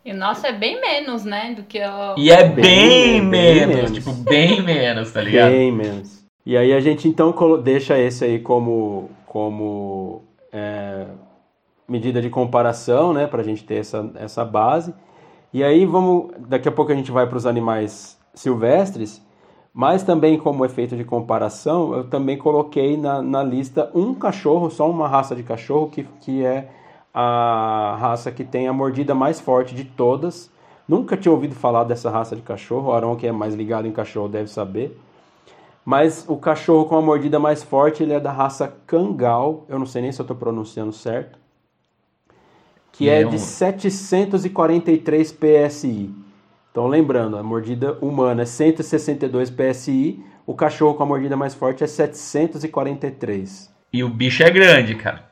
E o nosso é bem menos, né? Do que o. E é Bem, bem, bem menos, menos. tipo, bem menos, tá ligado? Bem menos. E aí a gente então deixa esse aí como, como é, medida de comparação, né? Pra gente ter essa, essa base. E aí vamos. Daqui a pouco a gente vai para os animais silvestres, mas também como efeito de comparação, eu também coloquei na, na lista um cachorro, só uma raça de cachorro, que, que é a raça que tem a mordida mais forte de todas. Nunca tinha ouvido falar dessa raça de cachorro, o Arão, que é mais ligado em cachorro, deve saber. Mas o cachorro com a mordida mais forte, ele é da raça Kangal. Eu não sei nem se eu estou pronunciando certo. Que E é de 743 PSI. Então, lembrando, a mordida humana é 162 PSI, o cachorro com a mordida mais forte é 743. E o bicho é grande, cara.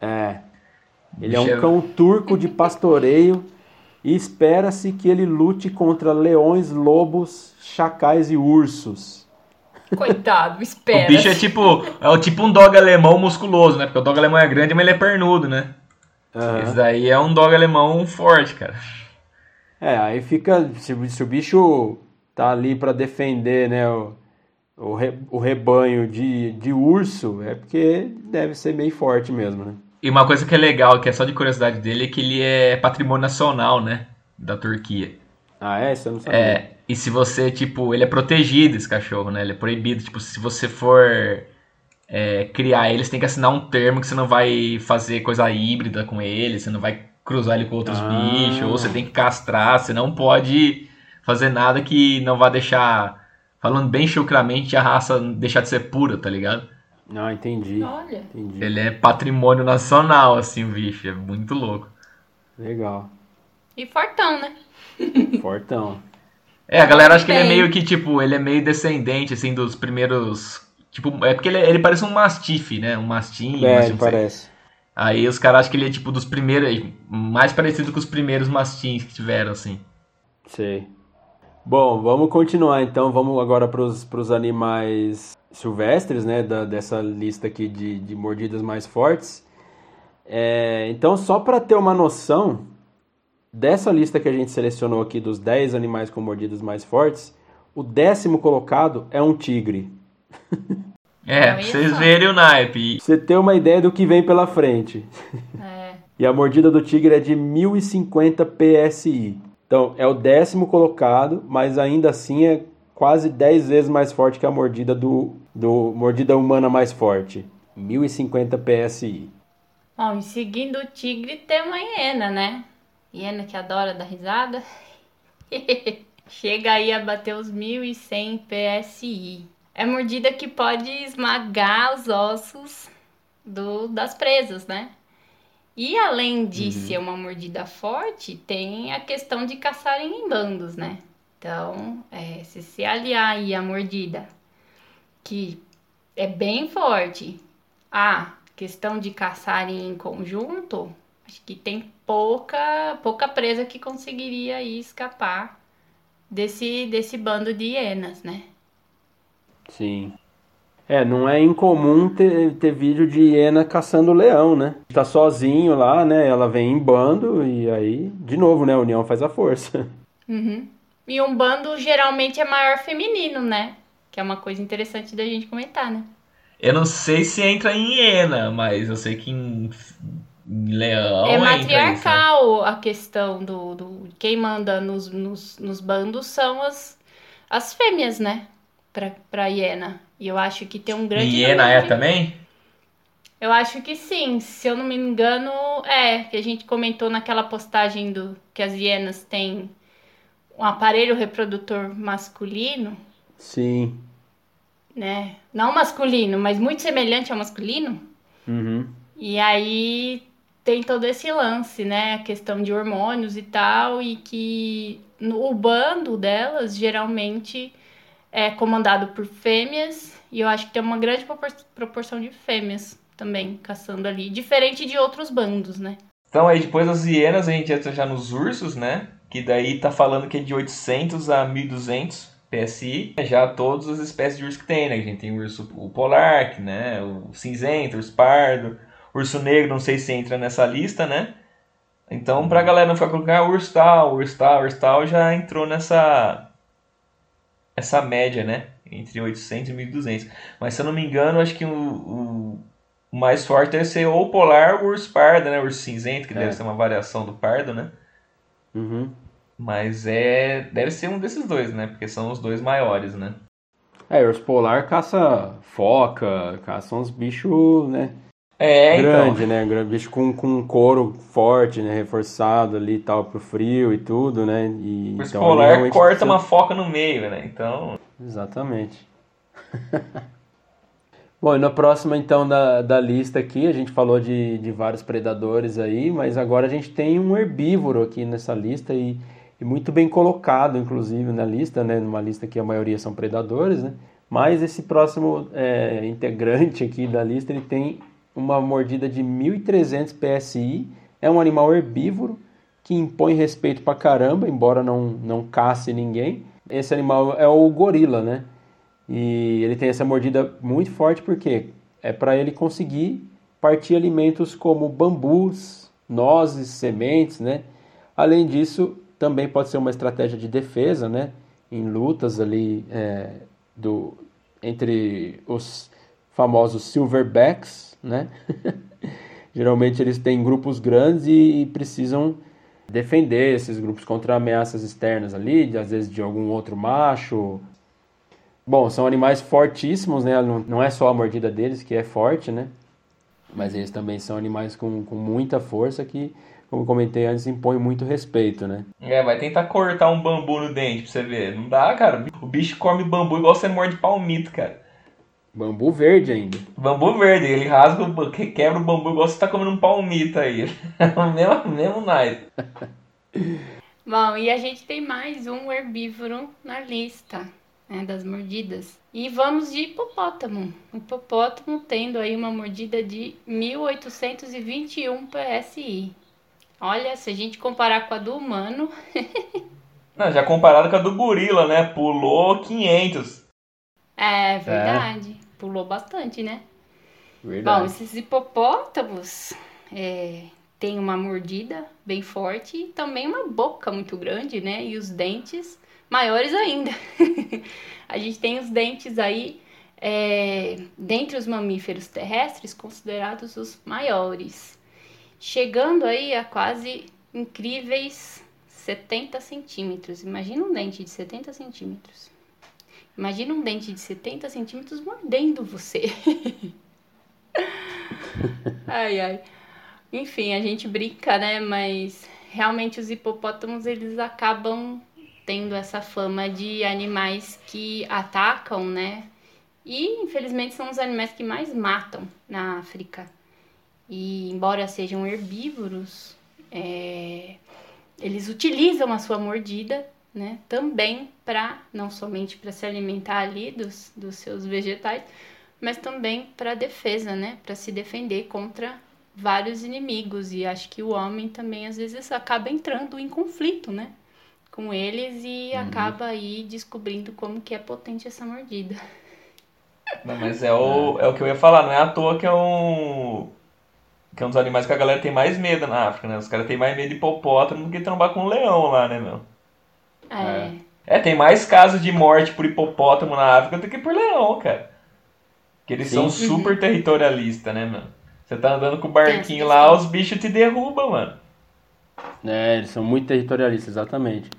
É. Ele é um é- cão turco de pastoreio e espera-se que ele lute contra leões, lobos, chacais e ursos. Coitado, espera. O bicho é tipo, é o tipo um dog alemão musculoso, né? Porque o dog alemão é grande, mas ele é pernudo, né? Aham. Esse daí é um dog alemão forte, cara. É, aí fica. Se, o- se o bicho tá ali pra defender, né, o, o, re- o rebanho de, de urso, é porque deve ser meio forte mesmo, né? E uma coisa que é legal, que é só de curiosidade dele, é que ele é patrimônio nacional, né? Da Turquia. Ah, é? Isso eu não sabia. É, e se você, tipo, ele é protegido, esse cachorro, né? Ele é proibido. Tipo, se você for é, criar ele, você tem que assinar um termo que você não vai fazer coisa híbrida com ele, você não vai cruzar ele com outros Ah. bichos, ou você tem que castrar, você não pode fazer nada que não vá deixar, falando bem chucramente, a raça deixar de ser pura, tá ligado? Ah, entendi. Olha, Entendi. Ele é patrimônio nacional, assim, o bicho, é muito louco. Legal. e fortão, né? Fortão. É, a galera acha que ele é meio que, tipo, ele é meio descendente, assim, dos primeiros. Tipo, é porque ele, ele parece um mastife, né? Um mastim. É, mastim, ele sei. parece. Aí os caras acham que ele é, tipo, dos primeiros. Mais parecido com os primeiros mastins que tiveram, assim. Sei. Bom, vamos continuar então. Vamos agora para os animais silvestres, né? Da, dessa lista aqui de, de mordidas mais fortes. É, então, só para ter uma noção dessa lista que a gente selecionou aqui dos 10 animais com mordidas mais fortes, o décimo colocado é um tigre. É, pra vocês verem o naipe. Pra você ter uma ideia do que vem pela frente. É. E a mordida do tigre é de 1050 PSI. Então, é o décimo colocado, mas ainda assim é quase 10 vezes mais forte que a mordida do, do mordida humana mais forte. 1050 PSI. Bom, e seguindo o tigre tem uma hiena, né? Hiena que adora dar risada. Chega aí a bater os 1100 PSI. É mordida que pode esmagar os ossos do, das presas, né? E além de ser uma mordida forte, tem a questão de caçarem em bandos, né? Então, é, se se aliar aí a mordida, que é bem forte, a questão de caçarem em conjunto, acho que tem pouca, pouca presa que conseguiria aí escapar desse, desse bando de hienas, né? Sim. É, não é incomum ter, ter vídeo de hiena caçando leão, né? Tá sozinho lá, né? Ela vem em bando e aí, de novo, né? A união faz a força. Uhum. E um bando geralmente é maior feminino, né? Que é uma coisa interessante da gente comentar, né? Eu não sei se entra em hiena, mas eu sei que em, em leão é matriarcal a questão do, do. Quem manda nos, nos, nos bandos são as, as fêmeas, né? Pra, pra hiena. E eu acho que tem um grande. E hiena é de- também? Eu acho que sim, se eu não me engano, é, que a gente comentou naquela postagem do que as hienas têm um aparelho reprodutor masculino, Sim. né? Não masculino, mas muito semelhante ao masculino. Uhum. E aí tem todo esse lance, né? A questão de hormônios e tal, e que no, o bando delas geralmente é comandado por fêmeas, e eu acho que tem uma grande propor- proporção de fêmeas também caçando ali, diferente de outros bandos, né? Então aí depois das hienas a gente entra já nos ursos, né? Que daí tá falando que é de 800 a 1200 PSI. Já todas as espécies de urso que tem, né? A gente tem o urso o polar, né? O cinzento, o urso pardo, urso negro, não sei se entra nessa lista, né? Então pra galera não ficar colocando ah, urso tal, urso tal, urso tal, já entrou nessa essa média, né? Entre 800 e 1200. Mas se eu não me engano, acho que o, o, mais forte deve ser ou o polar ou urso pardo, né? Urso cinzento, que É. deve ser uma variação do pardo, né? Uhum. Mas é. Deve ser um desses dois, né? Porque são os dois maiores, né? É, urso polar caça foca, caça uns bichos, né? É, grande, então. né? Gra- Bicho com, com couro forte, né? Reforçado ali e tal, pro frio e tudo, né? E, O então, ele polar realmente corta precisa- uma foca no meio, né? Então. Exatamente. Bom, e na próxima então da, da lista aqui, a gente falou de, de vários predadores aí, mas agora a gente tem um herbívoro aqui nessa lista e e muito bem colocado, inclusive, na lista, né? Numa lista que a maioria são predadores, né? Mas esse próximo é, integrante aqui da lista, ele tem uma mordida de 1.300 PSI, é um animal herbívoro que impõe respeito pra caramba, embora não, não casse ninguém. Esse animal é o gorila, né? E ele tem essa mordida muito forte porque é para ele conseguir partir alimentos como bambus, nozes, sementes, né? Além disso, também pode ser uma estratégia de defesa, né? Em lutas ali é, do, entre os famosos silverbacks, né? Geralmente eles têm grupos grandes e, e, precisam defender esses grupos contra ameaças externas ali, de, às vezes de algum outro macho. Bom, são animais fortíssimos, né? Não, não é só a mordida deles que é forte, né? Mas eles também são animais com, com muita força que, como comentei antes, impõem muito respeito, né? É, vai tentar cortar um bambu no dente pra você ver. Não dá, cara. O bicho come bambu igual você morde palmito, cara. Bambu verde ainda. Bambu verde, ele rasga, quebra o bambu igual você tá comendo um palmito aí. o mesmo, mesmo naipe. Bom, e a gente tem mais um herbívoro na lista né, das mordidas. E vamos de hipopótamo. O hipopótamo tendo aí uma mordida de 1821 PSI. Olha, se a gente comparar com a do humano. Não, já comparado com a do gorila, né? Pulou 500. É verdade. É. Pulou bastante, né? Verdade. Bom, esses hipopótamos é, têm uma mordida bem forte e também uma boca muito grande, né? E os dentes maiores ainda. a gente tem os dentes aí, é, dentre os mamíferos terrestres, considerados os maiores, chegando aí a quase incríveis 70 centímetros. Imagina um dente de 70 centímetros. Imagina um dente de 70 centímetros mordendo você. ai, ai. Enfim, a gente brinca, né? Mas realmente os hipopótamos eles acabam tendo essa fama de animais que atacam, né? E infelizmente são os animais que mais matam na África. E embora sejam herbívoros, é, eles utilizam a sua mordida, né? Também para não somente para se alimentar ali dos, dos seus vegetais, mas também para defesa, né? Para se defender contra vários inimigos. E acho que o homem também às vezes acaba entrando em conflito, né? com eles e uhum. acaba aí descobrindo como que é potente essa mordida. Não, mas é o, é o que eu ia falar, não é à toa que é um. Que é um dos animais que a galera tem mais medo na África, né? Os caras têm mais medo de hipopótamo do que trombar com um leão lá, né, meu? É. É, tem mais casos de morte por hipopótamo na África do que por leão, cara. Que eles Sim. são super uhum. territorialistas, né, mano? Você tá andando com o barquinho lá, os bichos te derrubam, mano. É, eles são muito territorialistas, exatamente.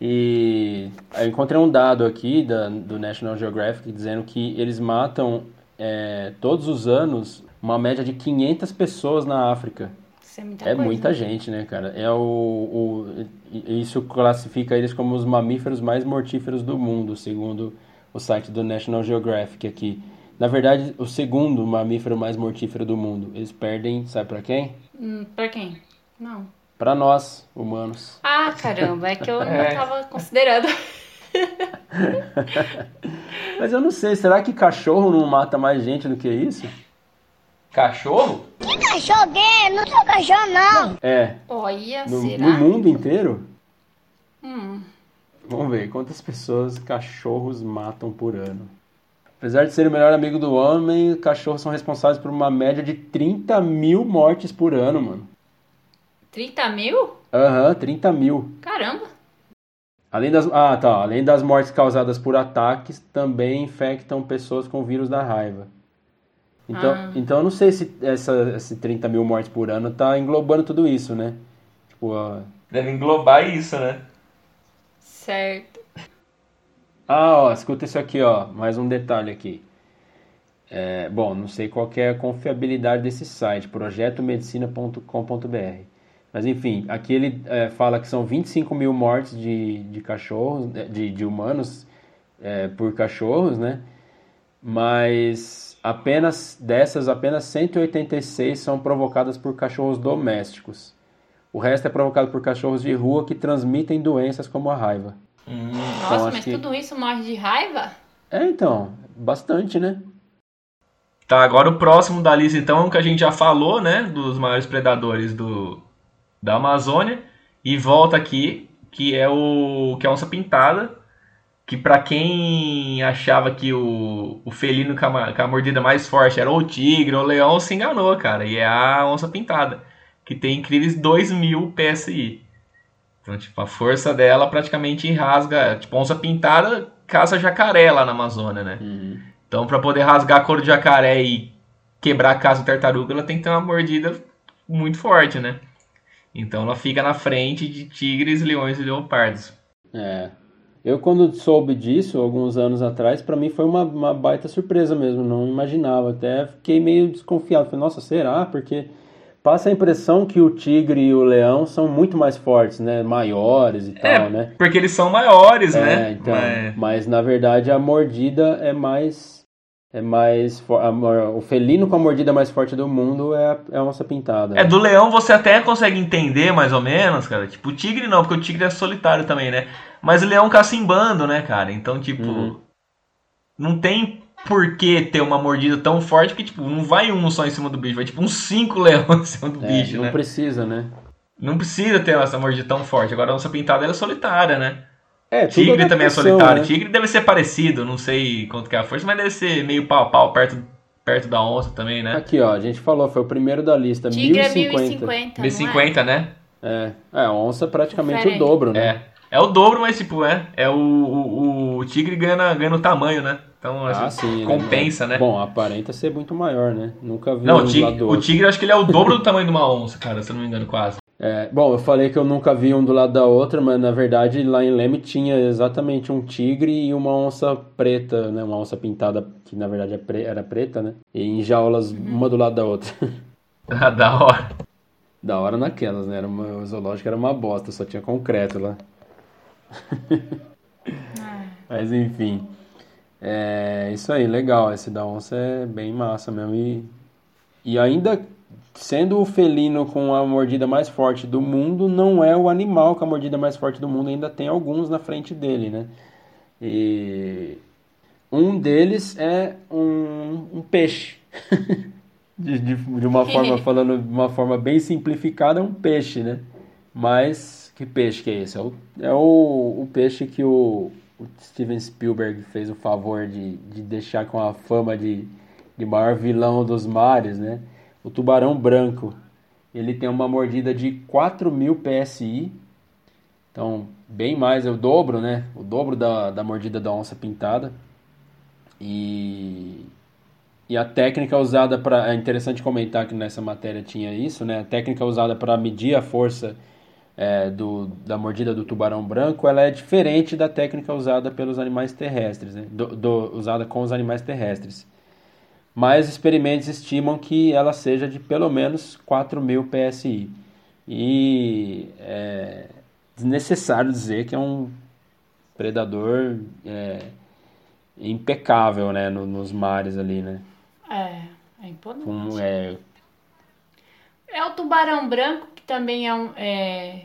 E eu encontrei um dado aqui da, do National Geographic dizendo que eles matam é, todos os anos uma média de 500 pessoas na África. Isso é muita, é coisa, muita gente, né, cara? É o, o, isso classifica eles como os mamíferos mais mortíferos do mundo, segundo o site do National Geographic aqui. Na verdade, o segundo mamífero mais mortífero do mundo. Eles perdem, sabe para quem? Hum, para quem? Não para nós, humanos. Ah, caramba, é que eu é. não estava considerando. Mas eu não sei, será que cachorro não mata mais gente do que isso? Cachorro? Que cachorro é? Não sou cachorro, não. É. Olha, no, será? No mundo inteiro? Hum. Vamos ver, quantas pessoas cachorros matam por ano? Apesar de ser o melhor amigo do homem, cachorros são responsáveis por uma média de 30 mil mortes por ano, mano. 30 mil? Aham, uhum, 30 mil. Caramba! Além das, ah, tá. Além das mortes causadas por ataques, também infectam pessoas com o vírus da raiva. Então, ah. então eu não sei se essa, esse 30 mil mortes por ano tá englobando tudo isso, né? Tipo, uh... Deve englobar isso, né? Certo. Ah, ó, escuta isso aqui, ó. Mais um detalhe aqui. É, bom, não sei qual é a confiabilidade desse site, projetomedicina.com.br. Mas enfim, aqui ele é, fala que são 25 mil mortes de, de cachorros, né, de, de humanos é, por cachorros, né? Mas apenas dessas, apenas 186 são provocadas por cachorros domésticos. O resto é provocado por cachorros de rua que transmitem doenças como a raiva. Nossa, acho mas que- tudo isso morre de raiva? É, então, bastante, né? Tá, agora o próximo da lista, então, é um que a gente já falou, né? Dos maiores predadores do, da Amazônia. E volta aqui, que é o que é a onça pintada. Que pra quem achava que o, o felino com a, com a mordida mais forte era o tigre ou o leão, se enganou, cara. E é a onça pintada, que tem incríveis 2000 PSI. Então, tipo, a força dela praticamente rasga. Tipo, a onça pintada caça jacaré lá na Amazônia, né? Então, pra poder rasgar couro de jacaré e quebrar a casa do tartaruga, ela tem que ter uma mordida muito forte, né? Então, ela fica na frente de tigres, leões e leopardos. É. Eu, quando soube disso, alguns anos atrás, pra mim foi uma, uma baita surpresa mesmo. Não imaginava. Até fiquei meio desconfiado. Falei, nossa, será? Porque passa a impressão que o tigre e o leão são muito mais fortes, né? Maiores e tal, né? Porque eles são maiores, É, né? então, Mas- mas na verdade a mordida é mais é mais o felino com a mordida mais forte do mundo é a, é a onça pintada. É, do leão você até consegue entender mais ou menos, cara. Tipo, o tigre não, porque o tigre é solitário também, né? Mas o leão caça em bando, né, cara? Então, tipo, Uhum. não tem por que ter uma mordida tão forte, porque, tipo, não vai um só em cima do bicho, vai tipo uns cinco leões em cima do É, bicho, não né? precisa, né? Não precisa ter essa mordida tão forte. Agora a onça pintada ela é solitária, né? É, tudo Tigre também é solitário. né? Tigre deve ser parecido, não sei quanto que é a força, mas deve ser meio pau a pau perto, perto da onça também, né? Aqui, ó, a gente falou, foi o primeiro da lista, Tigre é 1050. 1050, não é? 1050, né? É, é, a onça praticamente Diferente. o dobro, né? É. É o dobro, mas tipo, é. É o, o, o tigre ganha, ganha no tamanho, né? Então, Ah, assim, sim. compensa, né? Bom, aparenta ser muito maior, né? Nunca vi Não, um o tigre, o tigre acho que ele é o dobro do tamanho de uma onça, cara, se eu não me engano, quase. É, bom, eu falei que eu nunca vi um do lado da outra, mas na verdade lá em Leme tinha exatamente um tigre e uma onça preta, né? Uma onça pintada, que na verdade é era preta, né? E em jaulas, uma do lado da outra. Ah, da hora. da hora naquelas, né? Era uma, o zoológico era uma bosta, só tinha concreto lá. mas enfim. É isso aí, legal. Esse da onça é bem massa mesmo. E, e ainda sendo o felino com a mordida mais forte do mundo, não é o animal com a mordida mais forte do mundo, ainda tem alguns na frente dele, né? E um deles é um, um peixe. de, de, de uma forma, falando de uma forma bem simplificada, é um peixe, né? Mas que peixe que é esse? É o, é o, o peixe que o, o Steven Spielberg fez o favor de, de deixar com a fama de, de maior vilão dos mares, né? O tubarão branco. Ele tem uma mordida de 4.000 PSI. Então, bem mais, é o dobro, né? O dobro da, da mordida da onça pintada. E, e a técnica usada para. É interessante comentar que nessa matéria tinha isso, né? A técnica usada para medir a força é, do, da mordida do tubarão branco ela é diferente da técnica usada pelos animais terrestres, né? Do, do- usada com os animais terrestres. Mas experimentos estimam que ela seja de pelo menos 4.000 PSI. E é desnecessário dizer que é um predador é, impecável né, no- nos mares ali, né? É, é imponente. Com, é, É o tubarão branco, que também é, um- é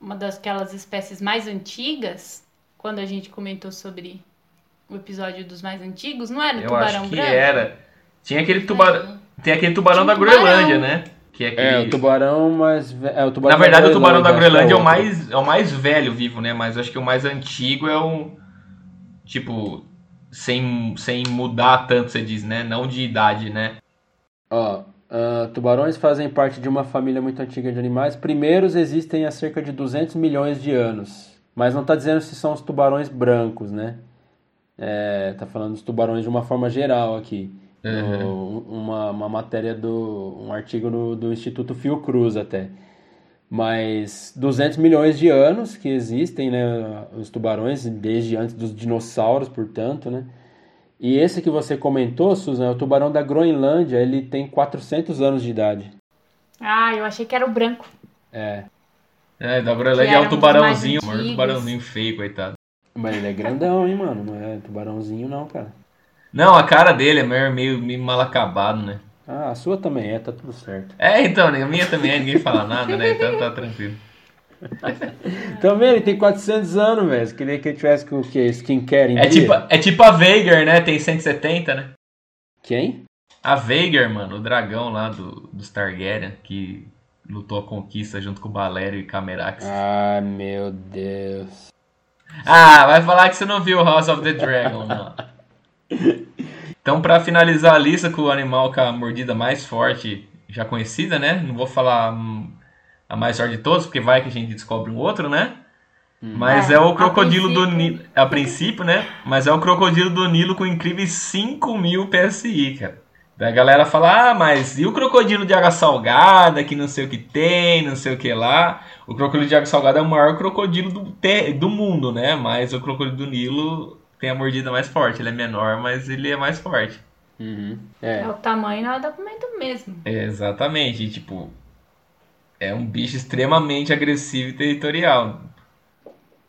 uma das espécies mais antigas, quando a gente comentou sobre o episódio dos mais antigos, não era o Eu tubarão acho que branco? era. Tinha aquele tubarão. Tem aquele tubarão da um. Groenlândia, né? Que é, aquele... é, o tubarão mais. É, o tubarão Na verdade, o tubarão da que Groenlândia é o mais, é o mais velho vivo, né? Mas eu acho que o mais antigo é o. Tipo, sem, sem mudar tanto, você diz, né? Não de idade, né? Ó, ah, tubarões fazem parte de uma família muito antiga de animais. Primeiros existem há cerca de 200 milhões de anos. Mas não está dizendo se são os tubarões brancos, né? É, tá falando dos tubarões de uma forma geral aqui. No- uma, uma matéria do. um artigo no- do Instituto Fiocruz até. Mas 200 milhões de anos que existem, né? Os tubarões, desde antes dos dinossauros, portanto, né? E esse que você comentou, Susan, é o tubarão da Groenlândia, ele tem 400 anos de idade. Ah, eu achei que era o branco. É, É, da Groenlândia é o um tubarãozinho, o tubarãozinho feio, coitado. mas ele é grandão, hein, mano? Não é tubarãozinho não, cara. Não, a cara dele é meio, meio, meio mal acabado, né? Ah, a sua também é, tá tudo certo. É, então, a minha também é, ninguém fala nada, né? Então tá tranquilo. Também ele tem 400 anos, velho. Queria que ele tivesse com o quê? Skincare em É dia? tipo, é tipo a Veigar, né? Tem 170, né? Quem? A Veigar, mano, o dragão lá do, dos Targaryen, que lutou a conquista junto com o Valério e Camerax. Ah, meu Deus. Ah, vai falar que você não viu House of the Dragon, mano. Então, pra finalizar a lista com o animal com a mordida mais forte já conhecida, né? Não vou falar hum, a mais forte de todos, porque vai que a gente descobre um outro, né? Mas É, é, o crocodilo do. Nilo. A princípio, né? Mas é o crocodilo do Nilo com incríveis 5 mil PSI, cara. Daí a galera fala, ah, mas e o crocodilo de água salgada, que não sei o que tem, não sei o que lá. O crocodilo de água salgada é o maior crocodilo do, te- do mundo, né? Mas o crocodilo do Nilo tem a mordida mais forte. Ele é menor, mas ele é mais forte. Uhum. É É. o tamanho não é documento mesmo. É, exatamente. E, tipo, é um bicho extremamente agressivo e territorial.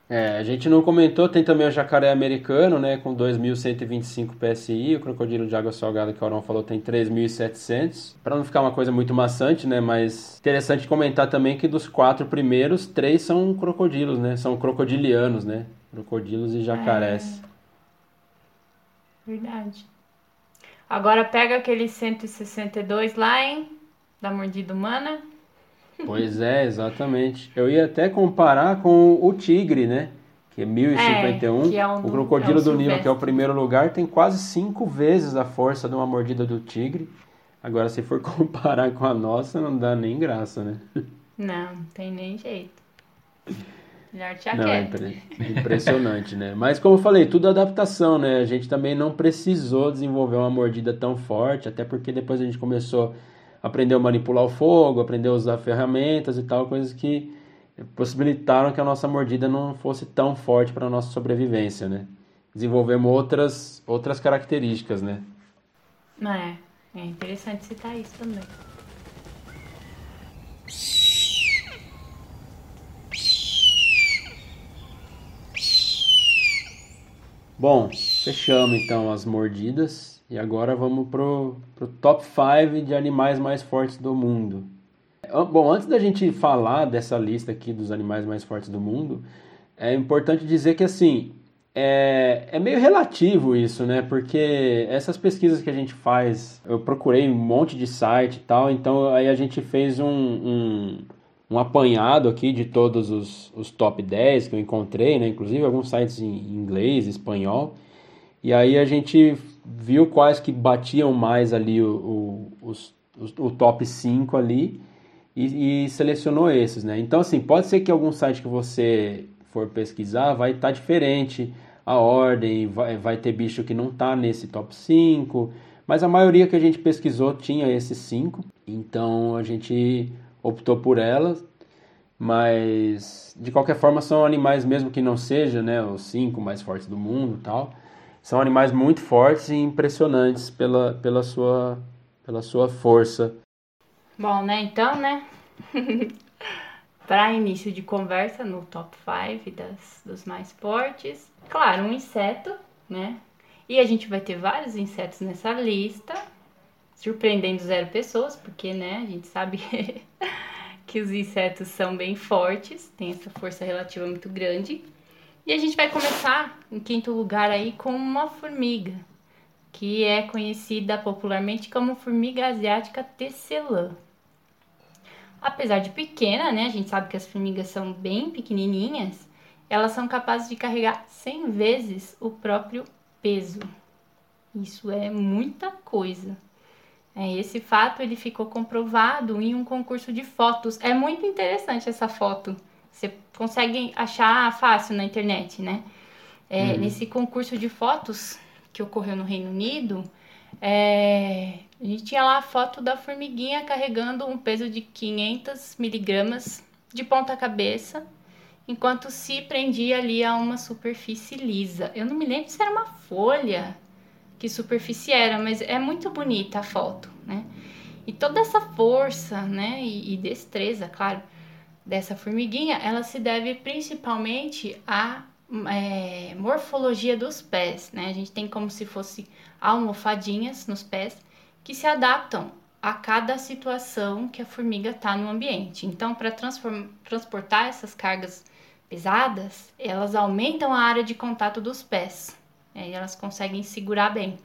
É, a gente não comentou, tem também o jacaré americano, né, com 2.125 PSI, o crocodilo de água salgada que o Aron falou tem 3.700. Para não ficar uma coisa muito maçante, né, mas interessante comentar também que dos quatro primeiros, três são crocodilos, né, são crocodilianos, né, crocodilos e jacarés. Verdade. Agora pega aquele 162 lá, hein? Da mordida humana. Pois é, exatamente. Eu ia até comparar com o tigre, né, que é 1.051. É, que é o o crocodilo é o do Nilo, que é o primeiro lugar, tem quase cinco vezes a força de uma mordida do tigre. Agora, se for comparar com a nossa, não dá nem graça, né? Não, não tem nem jeito. Melhor te Não, é impre- impressionante, né? Mas como eu falei, tudo adaptação, né? A gente também não precisou desenvolver uma mordida tão forte, até porque depois a gente começou a aprender a manipular o fogo, aprender a usar ferramentas e tal, coisas que possibilitaram que a nossa mordida não fosse tão forte para a nossa sobrevivência, né? Desenvolvemos outras, outras características, né? É, é interessante citar isso também. Bom, fechamos então as mordidas e agora vamos pro, pro top 5 de animais mais fortes do mundo. Bom, antes da gente falar dessa lista aqui dos animais mais fortes do mundo, é importante dizer que assim é, é meio relativo isso, né? Porque essas pesquisas que a gente faz, eu procurei um monte de site e tal, então aí a gente fez um, um, um apanhado aqui de todos os, os top 10 que eu encontrei, né? Inclusive alguns sites em inglês, espanhol. E aí a gente viu quais que batiam mais ali o, o, os- o top 5 ali e, e selecionou esses, né? Então, assim, pode ser que algum site que você for pesquisar vai estar diferente a ordem, vai, vai ter bicho que não tá nesse top 5, mas a maioria que a gente pesquisou tinha esses 5, então a gente optou por elas, mas de qualquer forma são animais mesmo que não seja, né, os cinco mais fortes do mundo, tal. São animais muito fortes e impressionantes pela, pela sua pela sua força. Bom, né? Então, né? Para início de conversa no top 5 das, dos mais fortes. Claro, um inseto, né? E a gente vai ter vários insetos nessa lista. Surpreendendo zero pessoas, porque, né? A gente sabe que os insetos são bem fortes, tem essa força relativa muito grande. E a gente vai começar, em quinto lugar, aí com uma formiga, que é conhecida popularmente como formiga asiática tecelã. Apesar de pequena, né, a gente sabe que as formigas são bem pequenininhas, elas são capazes de carregar 100 vezes o próprio peso. Isso é muita coisa. É, esse fato ele ficou comprovado em um concurso de fotos. É muito interessante essa foto. Você consegue achar fácil na internet, né? É, Nesse concurso de fotos que ocorreu no Reino Unido, é, a gente tinha lá a foto da formiguinha carregando um peso de 500 miligramas de ponta cabeça, enquanto se prendia ali a uma superfície lisa. Eu não me lembro se era uma folha, que superfície era, mas é muito bonita a foto, né? E toda essa força, né, e, e destreza, claro, dessa formiguinha, ela se deve principalmente à é, morfologia dos pés, né? A gente tem como se fosse almofadinhas nos pés que se adaptam a cada situação que a formiga está no ambiente. Então, para transportar essas cargas pesadas, elas aumentam a área de contato dos pés. Aí elas conseguem segurar bem.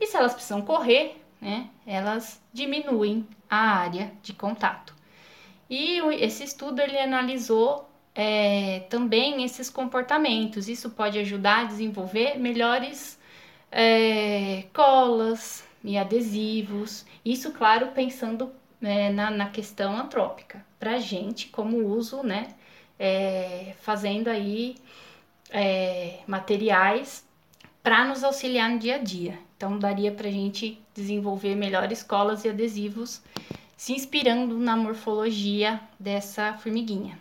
E se elas precisam correr, né, elas diminuem a área de contato. E esse estudo ele analisou é, também esses comportamentos. Isso pode ajudar a desenvolver melhores é, colas e adesivos. Isso, claro, pensando é, na, na, questão antrópica. Para gente, como uso, né? É, fazendo aí é, materiais para nos auxiliar no dia a dia. Então, daria para a gente desenvolver melhores colas e adesivos se inspirando na morfologia dessa formiguinha.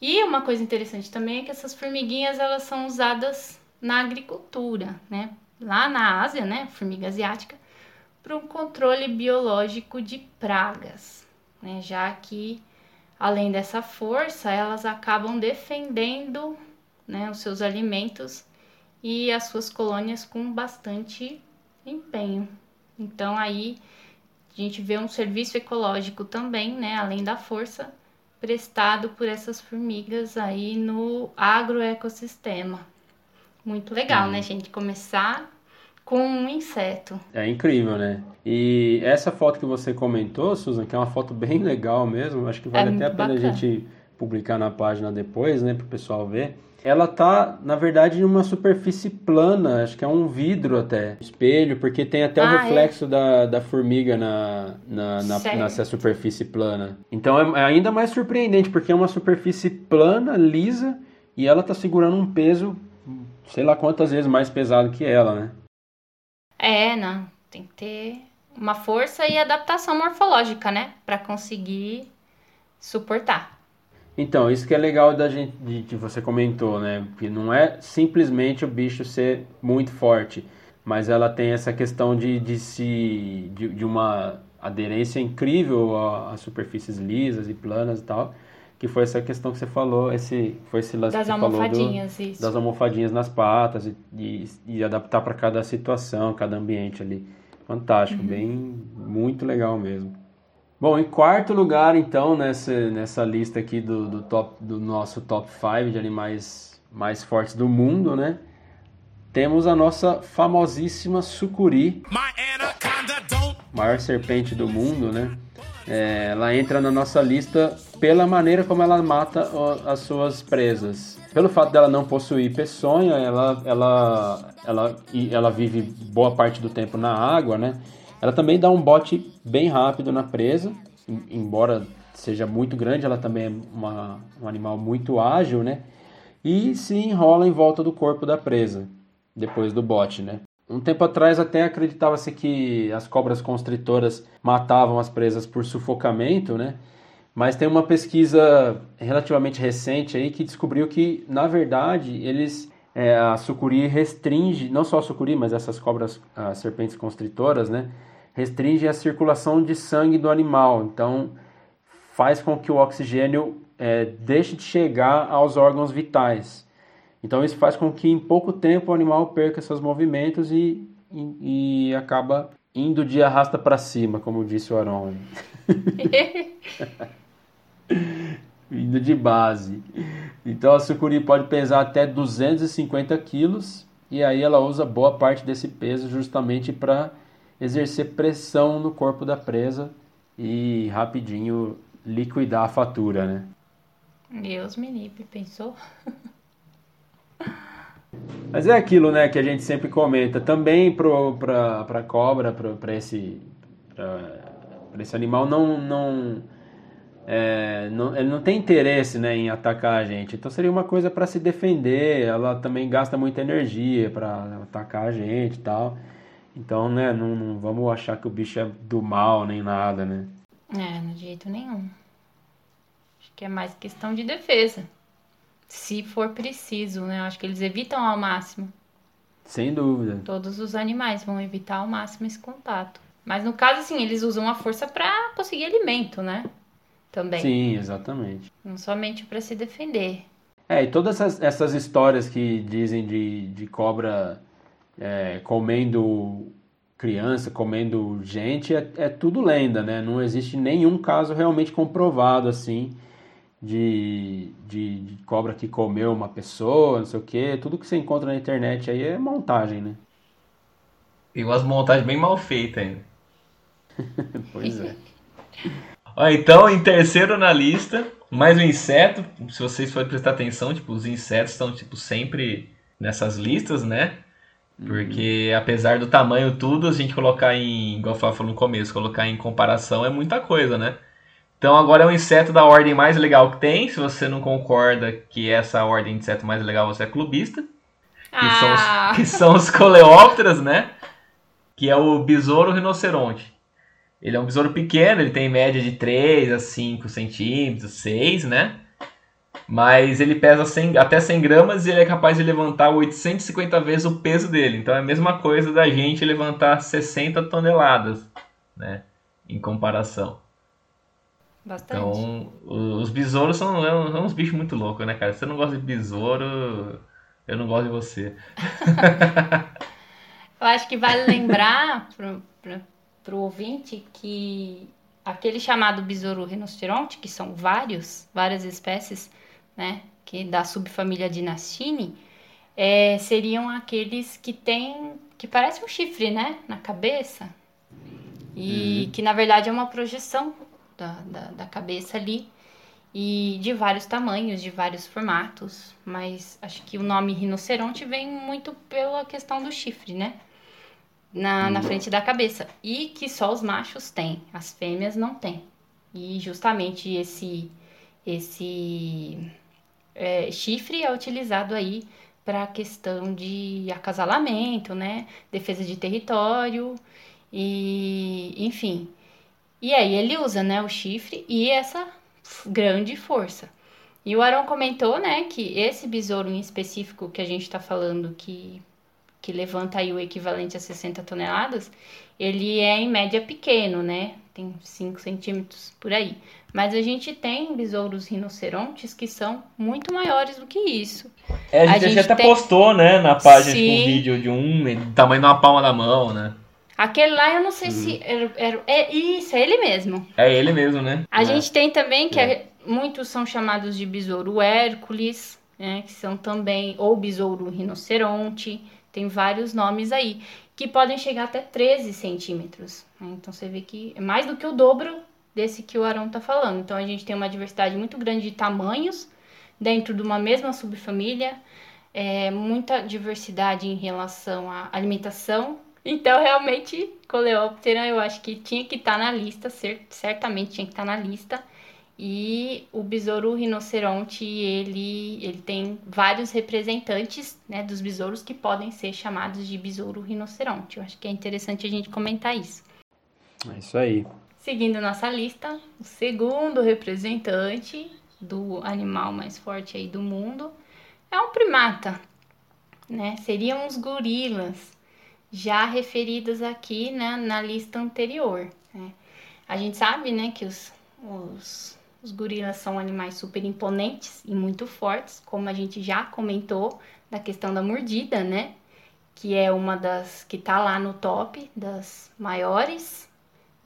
E uma coisa interessante também é que essas formiguinhas elas são usadas na agricultura, né? Lá na Ásia, né, formiga asiática, para um controle biológico de pragas, né? Já que além dessa força, elas acabam defendendo, né, os seus alimentos e as suas colônias com bastante empenho. Então aí a gente vê um serviço ecológico também, né, além da força prestado por essas formigas aí no agroecossistema. Muito legal, hum. né, gente? Começar com um inseto. É incrível, né? E essa foto que você comentou, Susan, que é uma foto bem legal mesmo, acho que vale é até a pena bacana. a gente publicar na página depois, né, para o pessoal ver ela tá, na verdade, em uma superfície plana, acho que é um vidro até, espelho, porque tem até ah, o reflexo é? da, da formiga na, na, na nessa superfície plana. Então é, é ainda mais surpreendente, porque é uma superfície plana, lisa, e ela tá segurando um peso, sei lá quantas vezes mais pesado que ela, né? É, não, tem que ter uma força e adaptação morfológica, né, para conseguir suportar. Então, isso que é legal da gente, de, que você comentou, né? Que não é simplesmente o bicho ser muito forte, mas ela tem essa questão de, de, se, de, de uma aderência incrível a, a, superfícies lisas e planas e tal, que foi essa questão que você falou, esse foi esse lance das que almofadinhas, falou do, das almofadinhas nas patas e, e, e adaptar para cada situação, cada ambiente ali. Fantástico, uhum. bem, muito legal mesmo. Bom, em quarto lugar, então, nessa, nessa lista aqui do, do, top, do nosso top 5 de animais mais fortes do mundo, né? Temos a nossa famosíssima sucuri, maior serpente do mundo, né? É, ela entra na nossa lista pela maneira como ela mata as suas presas. Pelo fato dela não possuir peçonha, ela, ela, ela, ela vive boa parte do tempo na água, né? Ela também dá um bote bem rápido na presa, embora seja muito grande, ela também é uma, um animal muito ágil, né? E se enrola em volta do corpo da presa, depois do bote, né? Um tempo atrás até acreditava-se que as cobras constritoras matavam as presas por sufocamento, né? Mas tem uma pesquisa relativamente recente aí que descobriu que, na verdade, eles é, a sucuri restringe, não só a sucuri, mas essas cobras, as serpentes constritoras, né? Restringe a circulação de sangue do animal, então faz com que o oxigênio é, deixe de chegar aos órgãos vitais. Então isso faz com que em pouco tempo o animal perca seus movimentos e, e, e acaba indo de arrasta para cima, como disse o Aron. indo de base. Então a sucuri pode pesar até 250 quilos e aí ela usa boa parte desse peso justamente para exercer pressão no corpo da presa e rapidinho liquidar a fatura, né? Deus me livre, pensou? Mas é aquilo, né, que a gente sempre comenta. Também para a cobra, para esse, esse animal, não, não, é, não, ele não tem interesse né, em atacar a gente. Então seria uma coisa para se defender. Ela também gasta muita energia para atacar a gente e tal. Então, né, não, não, vamos achar que o bicho é do mal nem nada, né? É, de jeito nenhum. Acho que é mais questão de defesa. Se for preciso, né? Acho que eles evitam ao máximo. Sem dúvida. Todos os animais vão evitar ao máximo esse contato. Mas no caso, assim, eles usam a força para conseguir alimento, né? Também. Sim, exatamente. Não somente para se defender. É, e todas essas, essas histórias que dizem de, de cobra é, comendo criança comendo gente é, é tudo lenda, né? Não existe nenhum caso realmente comprovado assim de, de, de, cobra que comeu uma pessoa, não sei o que. Tudo que você encontra na internet aí é montagem, né? E umas montagens bem mal feitas ainda. pois é. então, em terceiro na lista, mais um inseto. Se vocês forem prestar atenção, tipo, os insetos estão tipo sempre nessas listas, né? Porque apesar do tamanho tudo, a gente colocar em, igual eu falou no começo, colocar em comparação é muita coisa, né? Então agora é um inseto da ordem mais legal que tem. Se você não concorda que essa ordem de inseto mais legal, você é clubista. Que, Ah. são, os, que são os coleópteras, né? Que é o besouro rinoceronte. Ele é um besouro pequeno, ele tem média de 3 a 5 centímetros, 6, né? Mas ele pesa 100 até 100 gramas e ele é capaz de levantar 850 vezes o peso dele. Então é a mesma coisa da gente levantar 60 toneladas, né? Em comparação. Bastante. Então, os besouros são, é são uns bichos muito loucos, né, cara? Se você não gosta de besouro, eu não gosto de você. Eu acho que vale lembrar pro, pro, pro ouvinte que aquele chamado besouro rinoceronte, que são vários, várias espécies, né, que da subfamília Dinastini, é, seriam aqueles que têm, que parece um chifre, né, na cabeça, e que na verdade é uma projeção da, da, da cabeça ali, e de vários tamanhos, de vários formatos, mas acho que o nome rinoceronte vem muito pela questão do chifre, né? Na, na frente da cabeça. E que só os machos têm, as fêmeas não têm. E justamente esse, esse é, chifre é utilizado aí para a questão de acasalamento, né? Defesa de território e, enfim. E aí ele usa, né, o chifre e essa grande força. E o Arão comentou, né, que esse besouro em específico que a gente está falando, que, que levanta aí o equivalente a 60 toneladas, ele é em média pequeno, né? Tem 5 centímetros por aí. Mas a gente tem besouros rinocerontes que são muito maiores do que isso. É, a A gente, gente até tem- postou, né, na página, tipo, Sim. um vídeo de um tamanho de uma palma da mão, né? Aquele lá eu não sei se era, era- é isso, é ele mesmo. É ele mesmo, né? A É. gente tem também que é- muitos são chamados de besouro Hércules, né, que são também ou besouro rinoceronte, tem vários nomes aí que podem chegar até 13 centímetros. né? Então você vê que é mais do que o dobro desse que o Arão está falando. Então a gente tem uma diversidade muito grande de tamanhos dentro de uma mesma subfamília, é, muita diversidade em relação à alimentação. Então, realmente, Coleóptera eu acho que tinha que estar na lista, cer- certamente tinha que estar na lista. E o besouro rinoceronte, ele, ele tem vários representantes né, dos besouros que podem ser chamados de besouro rinoceronte. Eu acho que é interessante a gente comentar isso. É isso aí. Seguindo nossa lista, o segundo representante do animal mais forte aí do mundo é um primata, né? Seriam os gorilas, já referidos aqui né, na lista anterior. né? A gente sabe, né, que os, os, os gorilas são animais super imponentes e muito fortes, como a gente já comentou da questão da mordida, né? Que é uma das que tá lá no top das maiores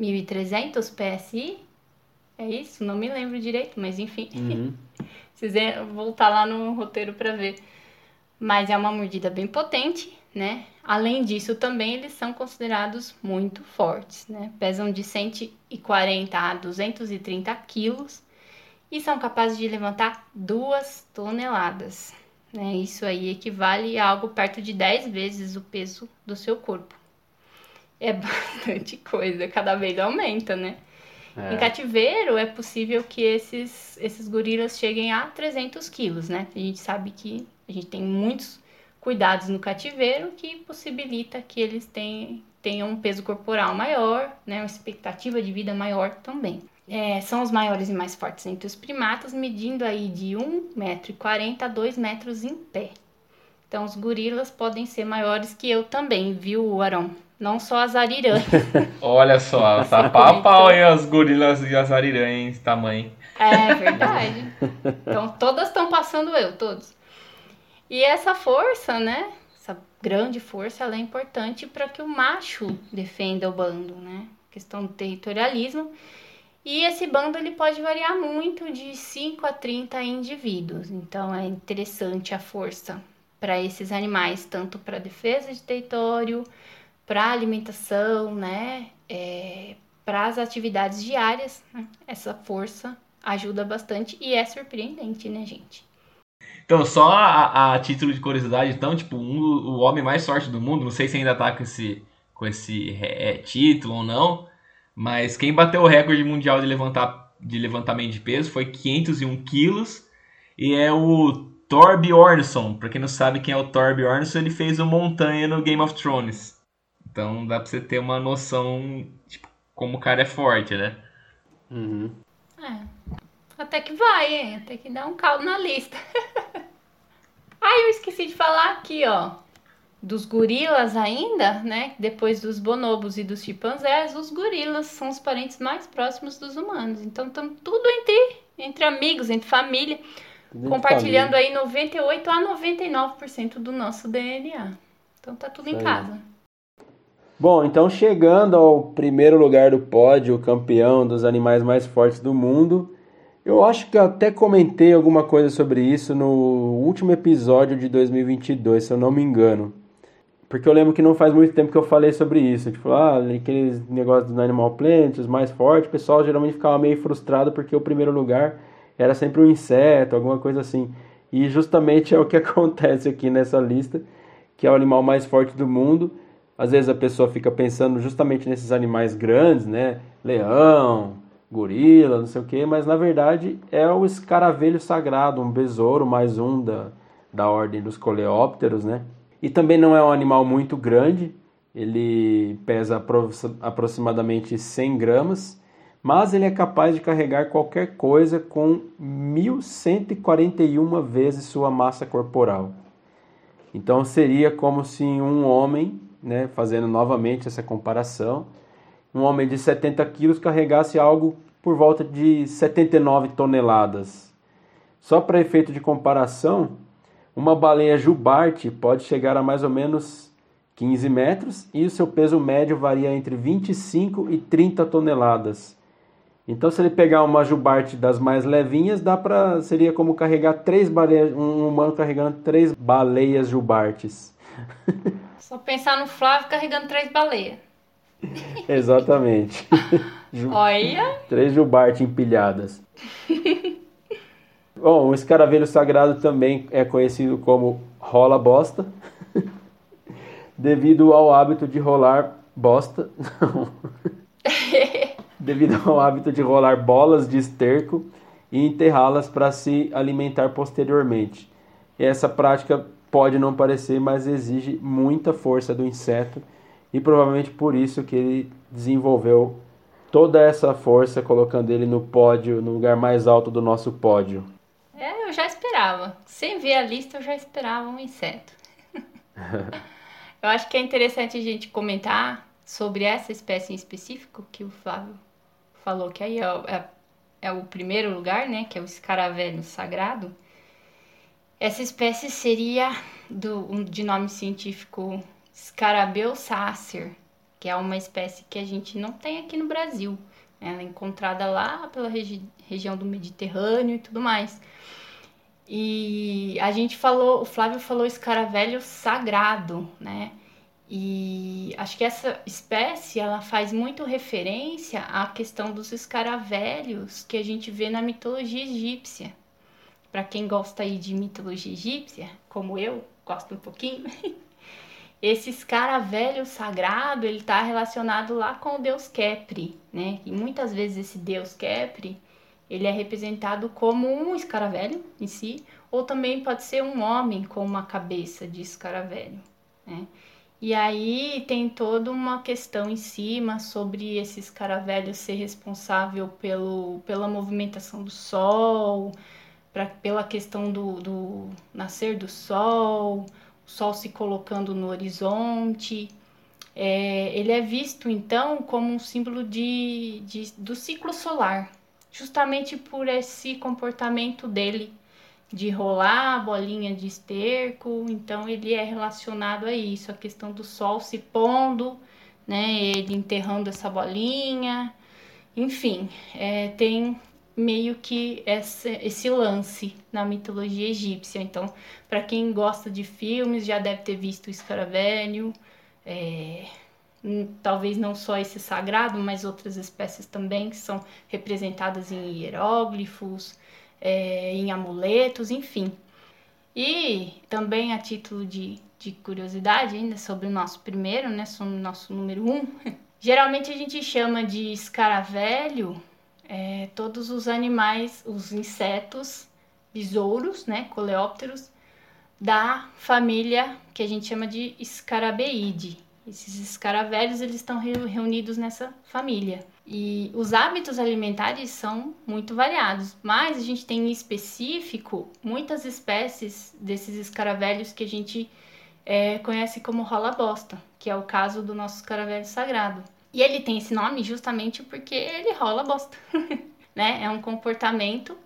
1.300 PSI. É isso? Não me lembro direito, mas enfim. Uhum. Vocês voltar lá no roteiro para ver. Mas é uma mordida bem potente, né? Além disso, também eles são considerados muito fortes, né? Pesam de 140 a 230 quilos e são capazes de levantar 2 toneladas. Né? Isso aí equivale a algo perto de 10 vezes o peso do seu corpo. É bastante coisa, cada vez aumenta, né? Em É. cativeiro é possível que esses, esses gorilas cheguem a 300 quilos, né? A gente sabe que a gente tem muitos cuidados no cativeiro que possibilita que eles tenham, tenham um peso corporal maior, né? Uma expectativa de vida maior também. É, são os maiores e mais fortes entre os primatas, medindo aí de 1,40m a 2 metros em pé. Então os gorilas podem ser maiores que eu também, viu, Arão? Não só as arirãs. Olha só, tá pau a pau aí as gorilas e as ariranhas tamanho. É verdade. Então todas estão passando eu, todos. E essa força, né? Essa grande força ela é importante para que o macho defenda o bando, né? Questão do territorialismo. E esse bando ele pode variar muito de 5 a 30 indivíduos. Então é interessante a força para esses animais, tanto para defesa de território, para alimentação, né? É, para as atividades diárias, né? essa força ajuda bastante e é surpreendente, né, gente? Então, só a, a título de curiosidade, então, tipo, um, o homem mais forte do mundo, não sei se ainda tá com esse, com esse é, título ou não, mas quem bateu o recorde mundial de, levantar, de levantamento de peso foi 501 quilos e é o Thor Bjornsson. Pra quem não sabe quem é o Thor Bjornsson, ele fez o Montanha no Game of Thrones. Então dá pra você ter uma noção, tipo, como o cara é forte, né? Uhum. É. Até que vai, hein? Até que dá um caldo na lista. Ai, eu esqueci de falar aqui, ó. Dos gorilas ainda, né? Depois dos bonobos e dos chimpanzés, os gorilas são os parentes mais próximos dos humanos. Então, estamos tudo entre, entre amigos, entre família, entre compartilhando família. aí 98 a 99% do nosso DNA. Então, tá tudo Isso em aí. Bom, então chegando ao primeiro lugar do pódio, campeão dos animais mais fortes do mundo, eu acho que até comentei alguma coisa sobre isso no último episódio de 2022, se eu não me engano. Porque eu lembro que não faz muito tempo que eu falei sobre isso. Tipo, ah, aqueles negócios do Animal Planet, os mais fortes, o pessoal geralmente ficava meio frustrado porque o primeiro lugar era sempre um inseto, alguma coisa assim. E justamente é o que acontece aqui nessa lista, que é o animal mais forte do mundo. Às vezes a pessoa fica pensando justamente nesses animais grandes, né? Leão, gorila, não sei o que, mas na verdade é o escaravelho sagrado, um besouro, mais um da, da ordem dos coleópteros, né? E também não é um animal muito grande, ele pesa aproximadamente 100 gramas, mas ele é capaz de carregar qualquer coisa com 1141 vezes sua massa corporal. Então seria como se um homem, né, fazendo novamente essa comparação, um homem de 70 quilos carregasse algo por volta de 79 toneladas. Só para efeito de comparação, uma baleia jubarte pode chegar a mais ou menos 15 metros e o seu peso médio varia entre 25 e 30 toneladas. Então, se ele pegar uma jubarte das mais levinhas, dá para seria como carregar três baleias, um humano carregando três baleias jubartes. Só pensar no Flávio carregando três baleias. Exatamente. Olha. Três jubarte empilhadas. Bom, o escaravelho sagrado também é conhecido como rola bosta, devido ao hábito de rolar bosta. devido ao hábito de rolar bolas de esterco e enterrá-las para se alimentar posteriormente. E essa prática pode não parecer, mas exige muita força do inseto e provavelmente por isso que ele desenvolveu toda essa força, colocando ele no pódio, no lugar mais alto do nosso pódio. É, eu já esperava. Sem ver a lista, eu já esperava um inseto. eu acho que é interessante a gente comentar sobre essa espécie em específico, que o Flávio falou que aí é, é, é o primeiro lugar, né, que é o escaravelho sagrado. Essa espécie seria do, de nome científico Scarabeu sacer, que é uma espécie que a gente não tem aqui no Brasil. Ela é encontrada lá pela regi região do Mediterrâneo e tudo mais. E a gente falou, o Flávio falou escaravelho sagrado, né? E acho que essa espécie ela faz muito referência à questão dos escaravelhos que a gente vê na mitologia egípcia. Para quem gosta aí de mitologia egípcia, como eu, gosto um pouquinho, esse escaravelho sagrado, ele está relacionado lá com o deus Kepri, né? E muitas vezes esse deus Kepri, ele é representado como um escaravelho em si, ou também pode ser um homem com uma cabeça de escaravelho, né? E aí tem toda uma questão em cima sobre esse escaravelho ser responsável pelo, pela movimentação do Sol, pra, pela questão do, do nascer do Sol, o Sol se colocando no horizonte. É, ele é visto então como um símbolo de, de, do ciclo solar, justamente por esse comportamento dele de rolar a bolinha de esterco, então ele é relacionado a isso, a questão do sol se pondo, né, ele enterrando essa bolinha, enfim, é, tem meio que esse, esse lance na mitologia egípcia. Então, para quem gosta de filmes, já deve ter visto o escaravelho, é, talvez não só esse sagrado, mas outras espécies também que são representadas em hieróglifos, é, em amuletos, enfim. E também a título de, de curiosidade ainda sobre o nosso primeiro, né, sobre o nosso número um, geralmente a gente chama de escaravelho é, todos os animais, os insetos, besouros, né, coleópteros, da família que a gente chama de Scarabeide. Esses escaravelhos eles estão reunidos nessa família. E os hábitos alimentares são muito variados, mas a gente tem em específico muitas espécies desses escaravelhos que a gente é, conhece como rola-bosta, que é o caso do nosso escaravelho sagrado. E ele tem esse nome justamente porque ele rola bosta, né? É um comportamento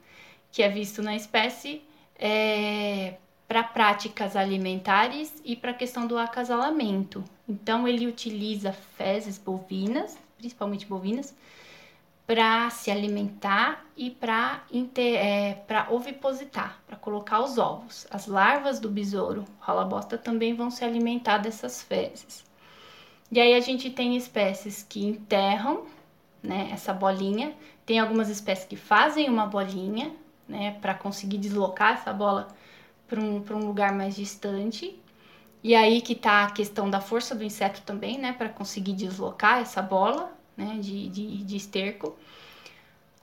que é visto na espécie é, para práticas alimentares e para a questão do acasalamento. Então ele utiliza fezes bovinas, principalmente bovinas, para se alimentar e para é, ovipositar, para colocar os ovos. As larvas do besouro rola bosta também vão se alimentar dessas fezes. E aí a gente tem espécies que enterram, né, essa bolinha. Tem algumas espécies que fazem uma bolinha, né, para conseguir deslocar essa bola para um, um lugar mais distante. E aí que tá a questão da força do inseto também, né, para conseguir deslocar essa bola, né, de, de, de esterco.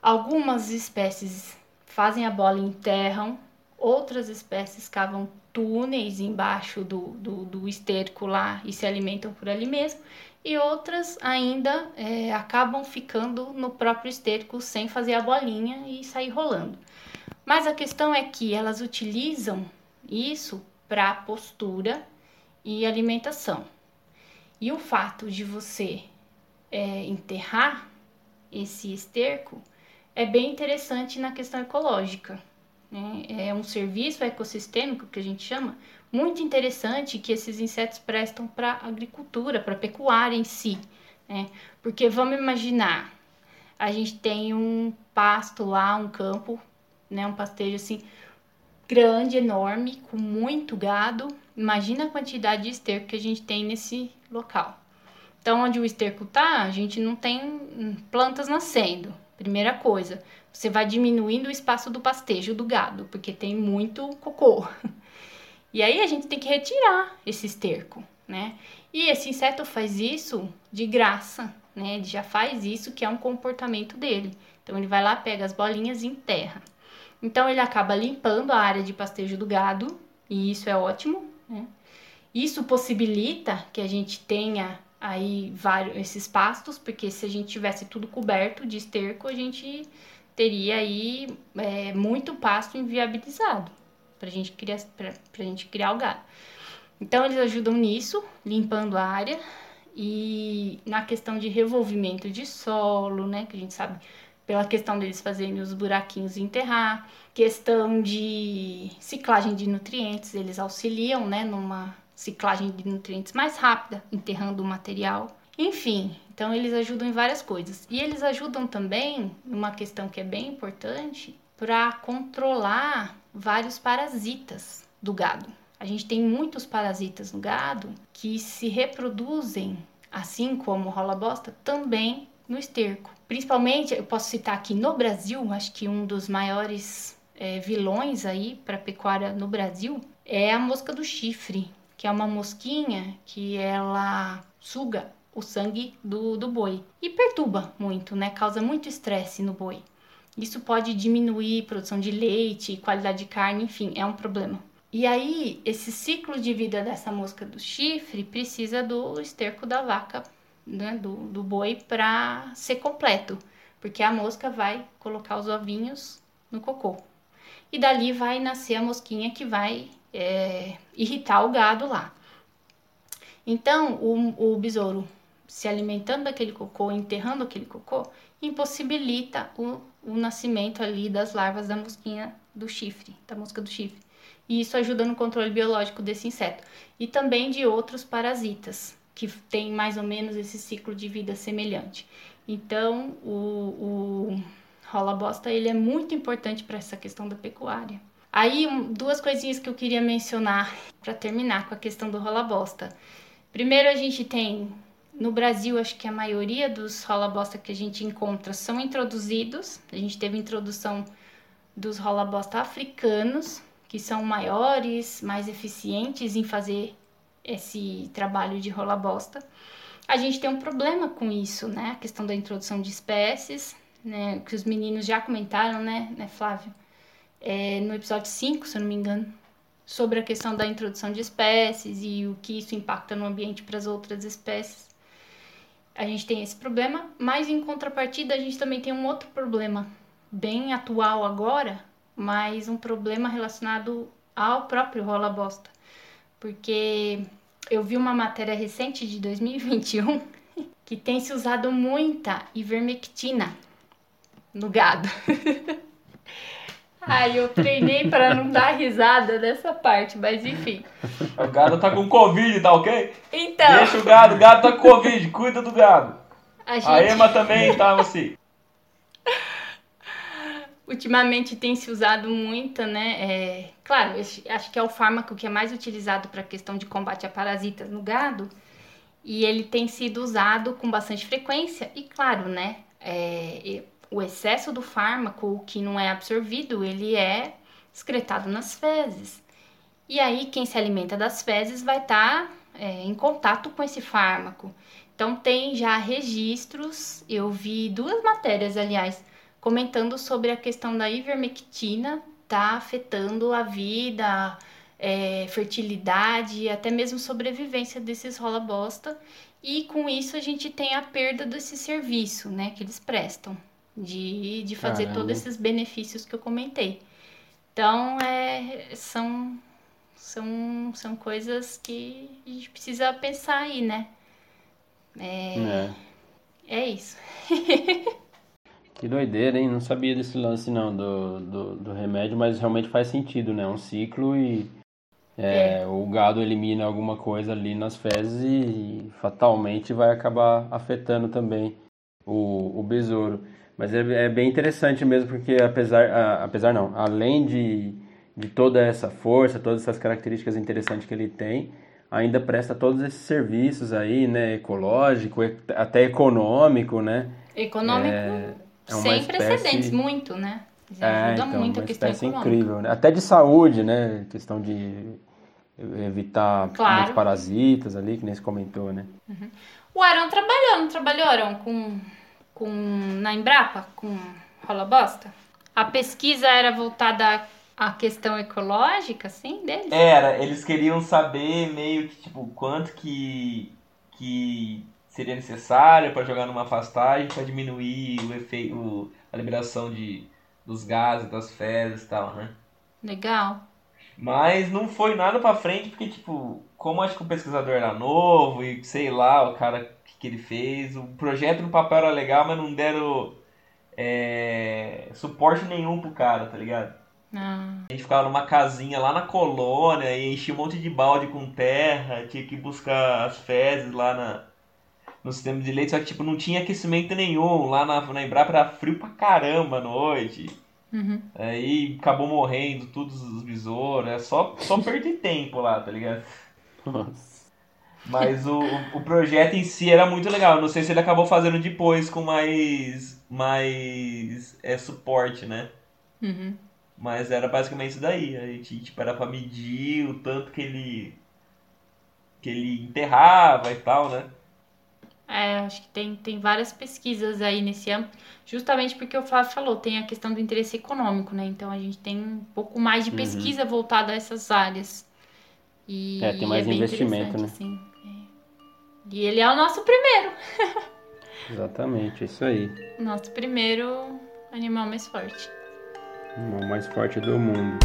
Algumas espécies fazem a bola e enterram, outras espécies cavam túneis embaixo do, do, do esterco lá e se alimentam por ali mesmo, e outras ainda é, acabam ficando no próprio esterco sem fazer a bolinha e sair rolando. Mas a questão é que elas utilizam isso para postura e alimentação. E o fato de você é, enterrar esse esterco é bem interessante na questão ecológica né? É um serviço ecossistêmico que a gente chama muito interessante que esses insetos prestam para a agricultura, para a pecuária em si. Né? Porque vamos imaginar, a gente tem um pasto lá, um campo, né? um pastejo assim grande, enorme, com muito gado. Imagina a quantidade de esterco que a gente tem nesse local. Então, onde o esterco tá, a gente não tem plantas nascendo. Primeira coisa, você vai diminuindo o espaço do pastejo do gado, porque tem muito cocô. E aí a gente tem que retirar esse esterco, né? E esse inseto faz isso de graça, né? Ele já faz isso, que é um comportamento dele. Então ele vai lá, pega as bolinhas e enterra. Então ele acaba limpando a área de pastejo do gado, e isso é ótimo, né? Isso possibilita que a gente tenha aí vários esses pastos, porque se a gente tivesse tudo coberto de esterco, a gente teria aí é, muito pasto inviabilizado para gente criar para gente criar o gado. Então eles ajudam nisso, limpando a área e na questão de revolvimento de solo, né, que a gente sabe pela questão deles fazerem os buraquinhos e enterrar, questão de ciclagem de nutrientes, eles auxiliam, né, numa ciclagem de nutrientes mais rápida, enterrando o material. Enfim, então eles ajudam em várias coisas. E eles ajudam também numa questão que é bem importante para controlar vários parasitas do gado. A gente tem muitos parasitas no gado que se reproduzem, assim como rola bosta, também no esterco. Principalmente, eu posso citar aqui no Brasil, acho que um dos maiores é, vilões aí para pecuária no Brasil é a mosca do chifre, que é uma mosquinha que ela suga o sangue do, do boi e perturba muito, né? Causa muito estresse no boi. Isso pode diminuir produção de leite, qualidade de carne, enfim, é um problema. E aí, esse ciclo de vida dessa mosca do chifre precisa do esterco da vaca, né, do, do boi, para ser completo, porque a mosca vai colocar os ovinhos no cocô. E dali vai nascer a mosquinha que vai é, irritar o gado lá. Então, o, o besouro se alimentando daquele cocô, enterrando aquele cocô, impossibilita o, o nascimento ali das larvas da mosquinha do chifre, da mosca do chifre. E isso ajuda no controle biológico desse inseto. E também de outros parasitas, que têm mais ou menos esse ciclo de vida semelhante. Então, o, o rola bosta ele é muito importante para essa questão da pecuária. Aí, um, duas coisinhas que eu queria mencionar para terminar com a questão do rola bosta. Primeiro, a gente tem no Brasil, acho que a maioria dos rola bosta que a gente encontra são introduzidos. A gente teve introdução dos rola bosta africanos, que são maiores, mais eficientes em fazer esse trabalho de rola bosta. A gente tem um problema com isso, né? A questão da introdução de espécies, né? Que os meninos já comentaram, né, né Flávio? É, no episódio 5, se eu não me engano, sobre a questão da introdução de espécies e o que isso impacta no ambiente para as outras espécies. A gente tem esse problema, mas em contrapartida a gente também tem um outro problema bem atual agora, mas um problema relacionado ao próprio rola bosta. Porque eu vi uma matéria recente de 2021 que tem se usado muita ivermectina no gado. Ai, eu treinei para não dar risada nessa parte, mas enfim. O gado tá com Covid, tá ok? Então. Deixa o gado, o gado tá com Covid, cuida do gado. A, gente... a Ema também tá assim. Ultimamente tem se usado muito, né? É, claro, acho que é o fármaco que é mais utilizado para a questão de combate a parasitas no gado. E ele tem sido usado com bastante frequência. E claro, né? É, o excesso do fármaco, o que não é absorvido, ele é excretado nas fezes. E aí, quem se alimenta das fezes vai estar tá, é, em contato com esse fármaco. Então, tem já registros, eu vi duas matérias, aliás, comentando sobre a questão da ivermectina tá afetando a vida, é, fertilidade, até mesmo sobrevivência desses rola bosta. E com isso a gente tem a perda desse serviço, né, que eles prestam de, de fazer Caramba. todos esses benefícios que eu comentei. Então, é, são, são, são coisas que a gente precisa pensar aí, né? É, é. é isso. que doideira, hein? Não sabia desse lance, não, do, do, do remédio, mas realmente faz sentido, né? Um ciclo e é, é. o gado elimina alguma coisa ali nas fezes e, fatalmente vai acabar afetando também o, o besouro. Mas é, é bem interessante mesmo, porque apesar, a, apesar não, além de, de toda essa força, todas essas características interessantes que ele tem, ainda presta todos esses serviços aí, né, ecológico, até econômico, né? Econômico é, é sem espécie... precedentes, muito, né? É, ajuda então, muito a questão econômica. incrível, né? Até de saúde, né? Questão de evitar claro. parasitas ali, que nem se comentou, né? Uhum. O Arão trabalhou, não trabalhou, Arão, com com na Embrapa, com rola bosta? A pesquisa era voltada à questão ecológica, assim, deles? Era, eles queriam saber meio que, tipo, quanto que, que seria necessário para jogar numa pastagem para diminuir o efeito, a liberação de, dos gases, das fezes e tal, né? Legal. Mas não foi nada para frente, porque, tipo, como acho que o pesquisador era novo e sei lá, o cara que ele fez. O projeto no papel era legal, mas não deram é, suporte nenhum pro cara, tá ligado? Ah. A gente ficava numa casinha lá na colônia e enchia um monte de balde com terra, tinha que buscar as fezes lá na, no sistema de leite, só que tipo, não tinha aquecimento nenhum. Lá na, na Embrapa era frio pra caramba à noite. Uhum. Aí acabou morrendo todos os besouros. É só, só perder tempo lá, tá ligado? Nossa. Mas o, o projeto em si era muito legal. Não sei se ele acabou fazendo depois com mais, mais é, suporte, né? Uhum. Mas era basicamente isso daí. A gente tipo, era pra medir o tanto que ele que ele enterrava e tal, né? É, acho que tem, tem várias pesquisas aí nesse âmbito, justamente porque o Flávio falou, tem a questão do interesse econômico, né? Então a gente tem um pouco mais de uhum. pesquisa uhum. voltada a essas áreas. E é, tem mais é investimento, né? Assim. E ele é o nosso primeiro. Exatamente, é isso aí. Nosso primeiro animal mais forte. O animal mais forte do mundo.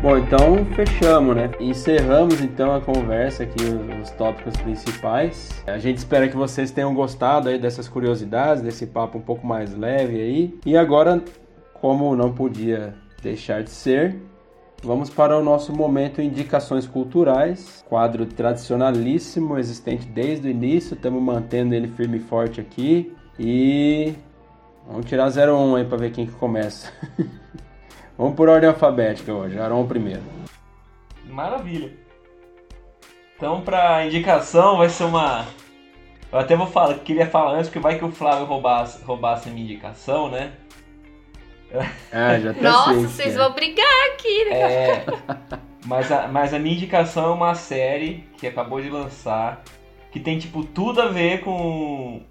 Bom, então fechamos, né? Encerramos então a conversa aqui, os tópicos principais. A gente espera que vocês tenham gostado aí dessas curiosidades, desse papo um pouco mais leve aí. E agora, como não podia deixar de ser, vamos para o nosso momento Indicações Culturais, quadro tradicionalíssimo, existente desde o início, estamos mantendo ele firme e forte aqui. E vamos tirar 01 aí para ver quem que começa. Vamos por ordem alfabética hoje. Aron primeiro. Maravilha. Então, pra indicação, vai ser uma. Eu até vou falar, queria falar antes, porque vai que o Flávio roubasse, roubasse a minha indicação, né? Ah, já tá Nossa, sei, vocês cara. vão brigar aqui, né? É. Mas a, mas a minha indicação é uma série que acabou de lançar, que tem, tipo, tudo a ver com.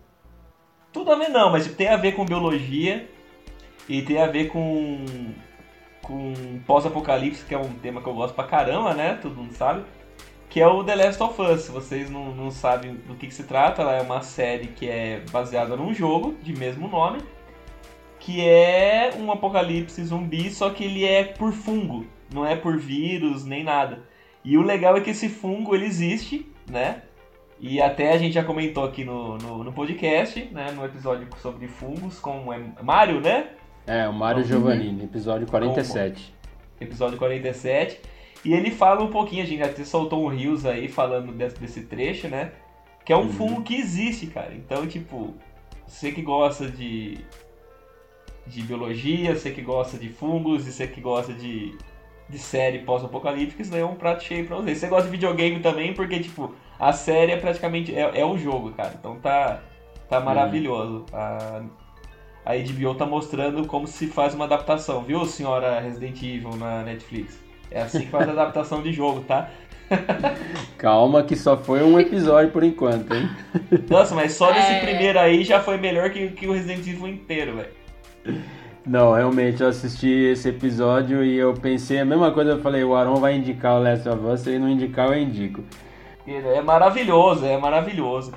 Tudo a ver não, mas tem a ver com biologia e tem a ver com. Com pós-apocalipse, que é um tema que eu gosto pra caramba, né? Todo mundo sabe. Que é o The Last of Us. Se vocês não, não sabem do que, que se trata, ela é uma série que é baseada num jogo de mesmo nome. Que é um apocalipse zumbi, só que ele é por fungo, não é por vírus nem nada. E o legal é que esse fungo ele existe, né? E até a gente já comentou aqui no, no, no podcast, né? No episódio sobre fungos com o Mário, né? É, o Mário Giovannini, episódio 47. episódio 47. E ele fala um pouquinho, a gente até soltou um rios aí falando desse, desse trecho, né? Que é um fungo que existe, cara. Então, tipo, você que gosta de, de biologia, você que gosta de fungos e você que gosta de, de série pós-apocalíptica, isso daí é um prato cheio pra você. Você gosta de videogame também, porque, tipo, a série é praticamente. É, é o jogo, cara. Então tá, tá maravilhoso. A, a HBO tá mostrando como se faz uma adaptação, viu, senhora Resident Evil na Netflix? É assim que faz a adaptação de jogo, tá? Calma que só foi um episódio por enquanto, hein? Nossa, mas só desse É. primeiro aí já foi melhor que, que o Resident Evil inteiro, velho. Não, realmente eu assisti esse episódio e eu pensei a mesma coisa, eu falei, o Aron vai indicar o Last of Us, se ele não indicar, eu indico. É maravilhoso, é maravilhoso.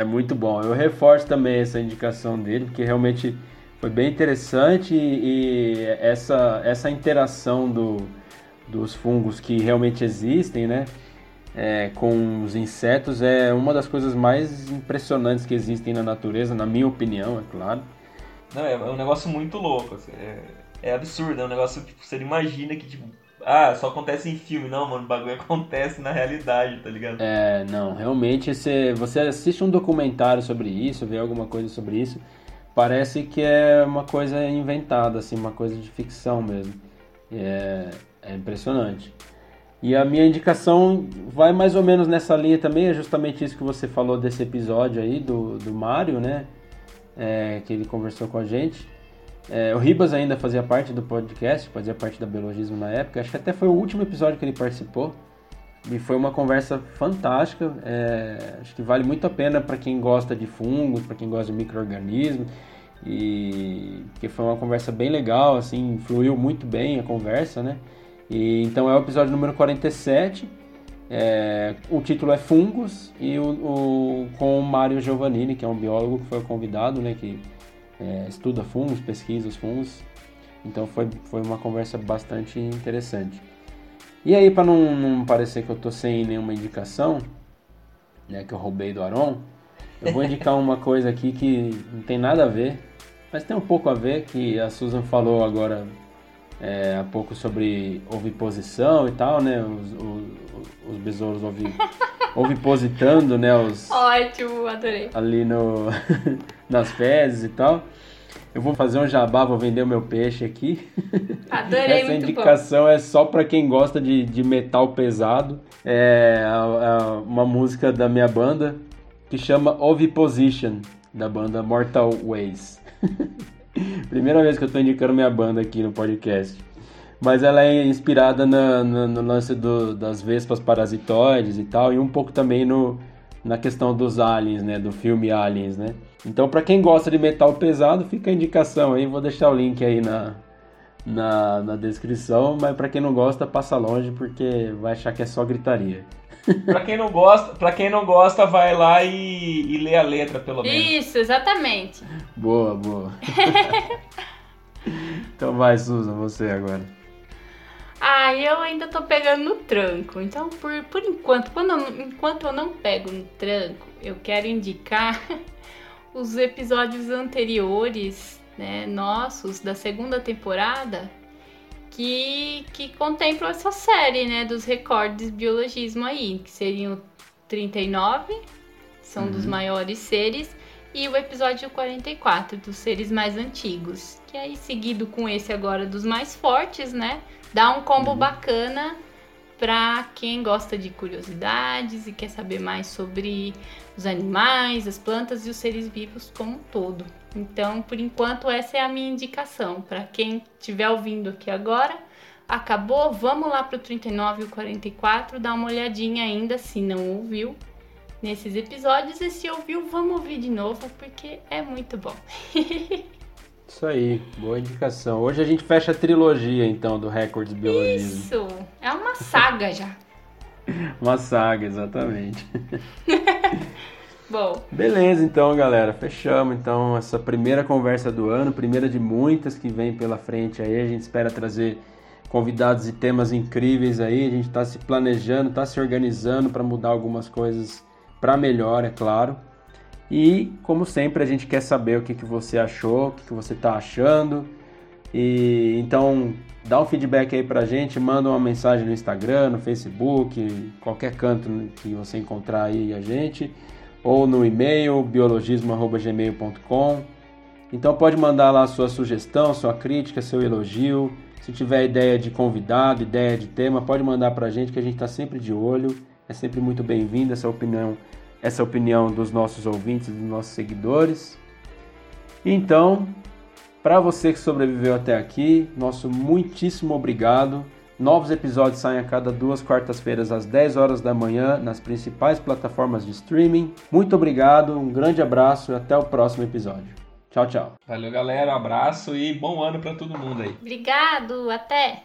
É muito bom. Eu reforço também essa indicação dele, porque realmente foi bem interessante e, e essa, essa interação do, dos fungos que realmente existem, né? é, com os insetos é uma das coisas mais impressionantes que existem na natureza, na minha opinião, é claro. Não, é, é um negócio muito louco. assim, é, é absurdo, é um negócio tipo, você imagina que, tipo, ah, só acontece em filme. Não, mano, o bagulho acontece na realidade, tá ligado? É, não, realmente você, você assiste um documentário sobre isso, vê alguma coisa sobre isso, parece que é uma coisa inventada, assim, uma coisa de ficção mesmo. É, é impressionante. E a minha indicação vai mais ou menos nessa linha também, é justamente isso que você falou desse episódio aí do, do Mário, né? É, que ele conversou com a gente. É, o Ribas ainda fazia parte do podcast, fazia parte da Biologismo na época. Acho que até foi o último episódio que ele participou. E foi uma conversa fantástica. é, acho que vale muito a pena para quem gosta de fungos, para quem gosta de micro-organismos. E que foi uma conversa bem legal, assim, fluiu muito bem a conversa, né? E, então é o episódio número 47. É, o título é Fungos e o, o- com o Mário Giovannini, que é um biólogo que foi convidado, né? Que é, estuda fungos, pesquisa os fungos. Então foi, foi uma conversa bastante interessante. E aí, para não, não parecer que eu tô sem nenhuma indicação, né, que eu roubei do Aron, eu vou indicar uma coisa aqui que não tem nada a ver, mas tem um pouco a ver, que a Susan falou agora é, há pouco sobre oviposição e tal, né, os, os, os besouros ovi, ovipositando, né, os, Ótimo, adorei. ali no, nas fezes e tal. Eu vou fazer um jabá, vou vender o meu peixe aqui. Adorei, Essa indicação é só pra quem gosta de, de metal pesado. É uma música da minha banda que chama Oviposition, da banda Mortal Ways. Primeira vez que eu tô indicando minha banda aqui no podcast. Mas ela é inspirada na- na- no lance do- das vespas parasitoides e tal, e um pouco também no, na questão dos aliens, né? Do filme Aliens, né? Então, pra quem gosta de metal pesado, fica a indicação aí. Vou deixar o link aí na, na, na descrição, mas pra quem não gosta, passa longe porque vai achar que é só gritaria. Pra quem não gosta, pra quem não gosta, vai lá e, e lê a letra, pelo menos. Isso, exatamente. Boa, boa. então vai, Susan, você agora. Ah, eu ainda tô pegando no tranco. Então, por, por enquanto, quando eu, enquanto eu não pego no tranco, eu quero indicar os episódios anteriores, né, nossos, da segunda temporada, que, que contemplam essa série, né, dos recordes de biologismo aí, que seriam 39, são uhum. dos maiores seres, e o episódio 44, dos seres mais antigos, que aí seguido com esse agora dos mais fortes, né, dá um combo uhum. bacana para quem gosta de curiosidades e quer saber mais sobre os animais, as plantas e os seres vivos como um todo. Então, por enquanto, essa é a minha indicação. Para quem estiver ouvindo aqui agora, acabou, vamos lá para o 39 e o 44, dá uma olhadinha ainda se não ouviu nesses episódios. E se ouviu, vamos ouvir de novo, porque é muito bom. Isso aí, boa indicação. Hoje a gente fecha a trilogia, então, do Records Biologismo. Isso, é uma saga já. uma saga, exatamente. Bom. Beleza, então, galera. Fechamos, então, essa primeira conversa do ano, primeira de muitas que vem pela frente aí. A gente espera trazer convidados e temas incríveis aí. A gente está se planejando, está se organizando para mudar algumas coisas para melhor, é claro. E, como sempre, a gente quer saber o que, que você achou, o que, que você está achando. E então, dá um feedback aí pra gente, manda uma mensagem no Instagram, no Facebook, qualquer canto que você encontrar aí a gente, ou no e-mail biologismo@gmail.com. Então pode mandar lá sua sugestão, sua crítica, seu elogio. Se tiver ideia de convidado, ideia de tema, pode mandar pra gente que a gente está sempre de olho. É sempre muito bem-vinda essa opinião essa opinião dos nossos ouvintes, dos nossos seguidores. Então, para você que sobreviveu até aqui, nosso muitíssimo obrigado. Novos episódios saem a cada duas quartas-feiras às 10 horas da manhã nas principais plataformas de streaming. Muito obrigado, um grande abraço e até o próximo episódio. Tchau, tchau. Valeu, galera. Um abraço e bom ano para todo mundo aí. Obrigado, até.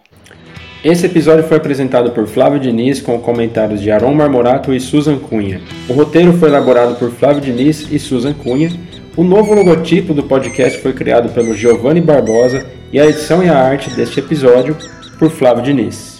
Esse episódio foi apresentado por Flávio Diniz com comentários de Aron Marmorato e Susan Cunha. O roteiro foi elaborado por Flávio Diniz e Susan Cunha. O novo logotipo do podcast foi criado pelo Giovanni Barbosa e a edição e a arte deste episódio por Flávio Diniz.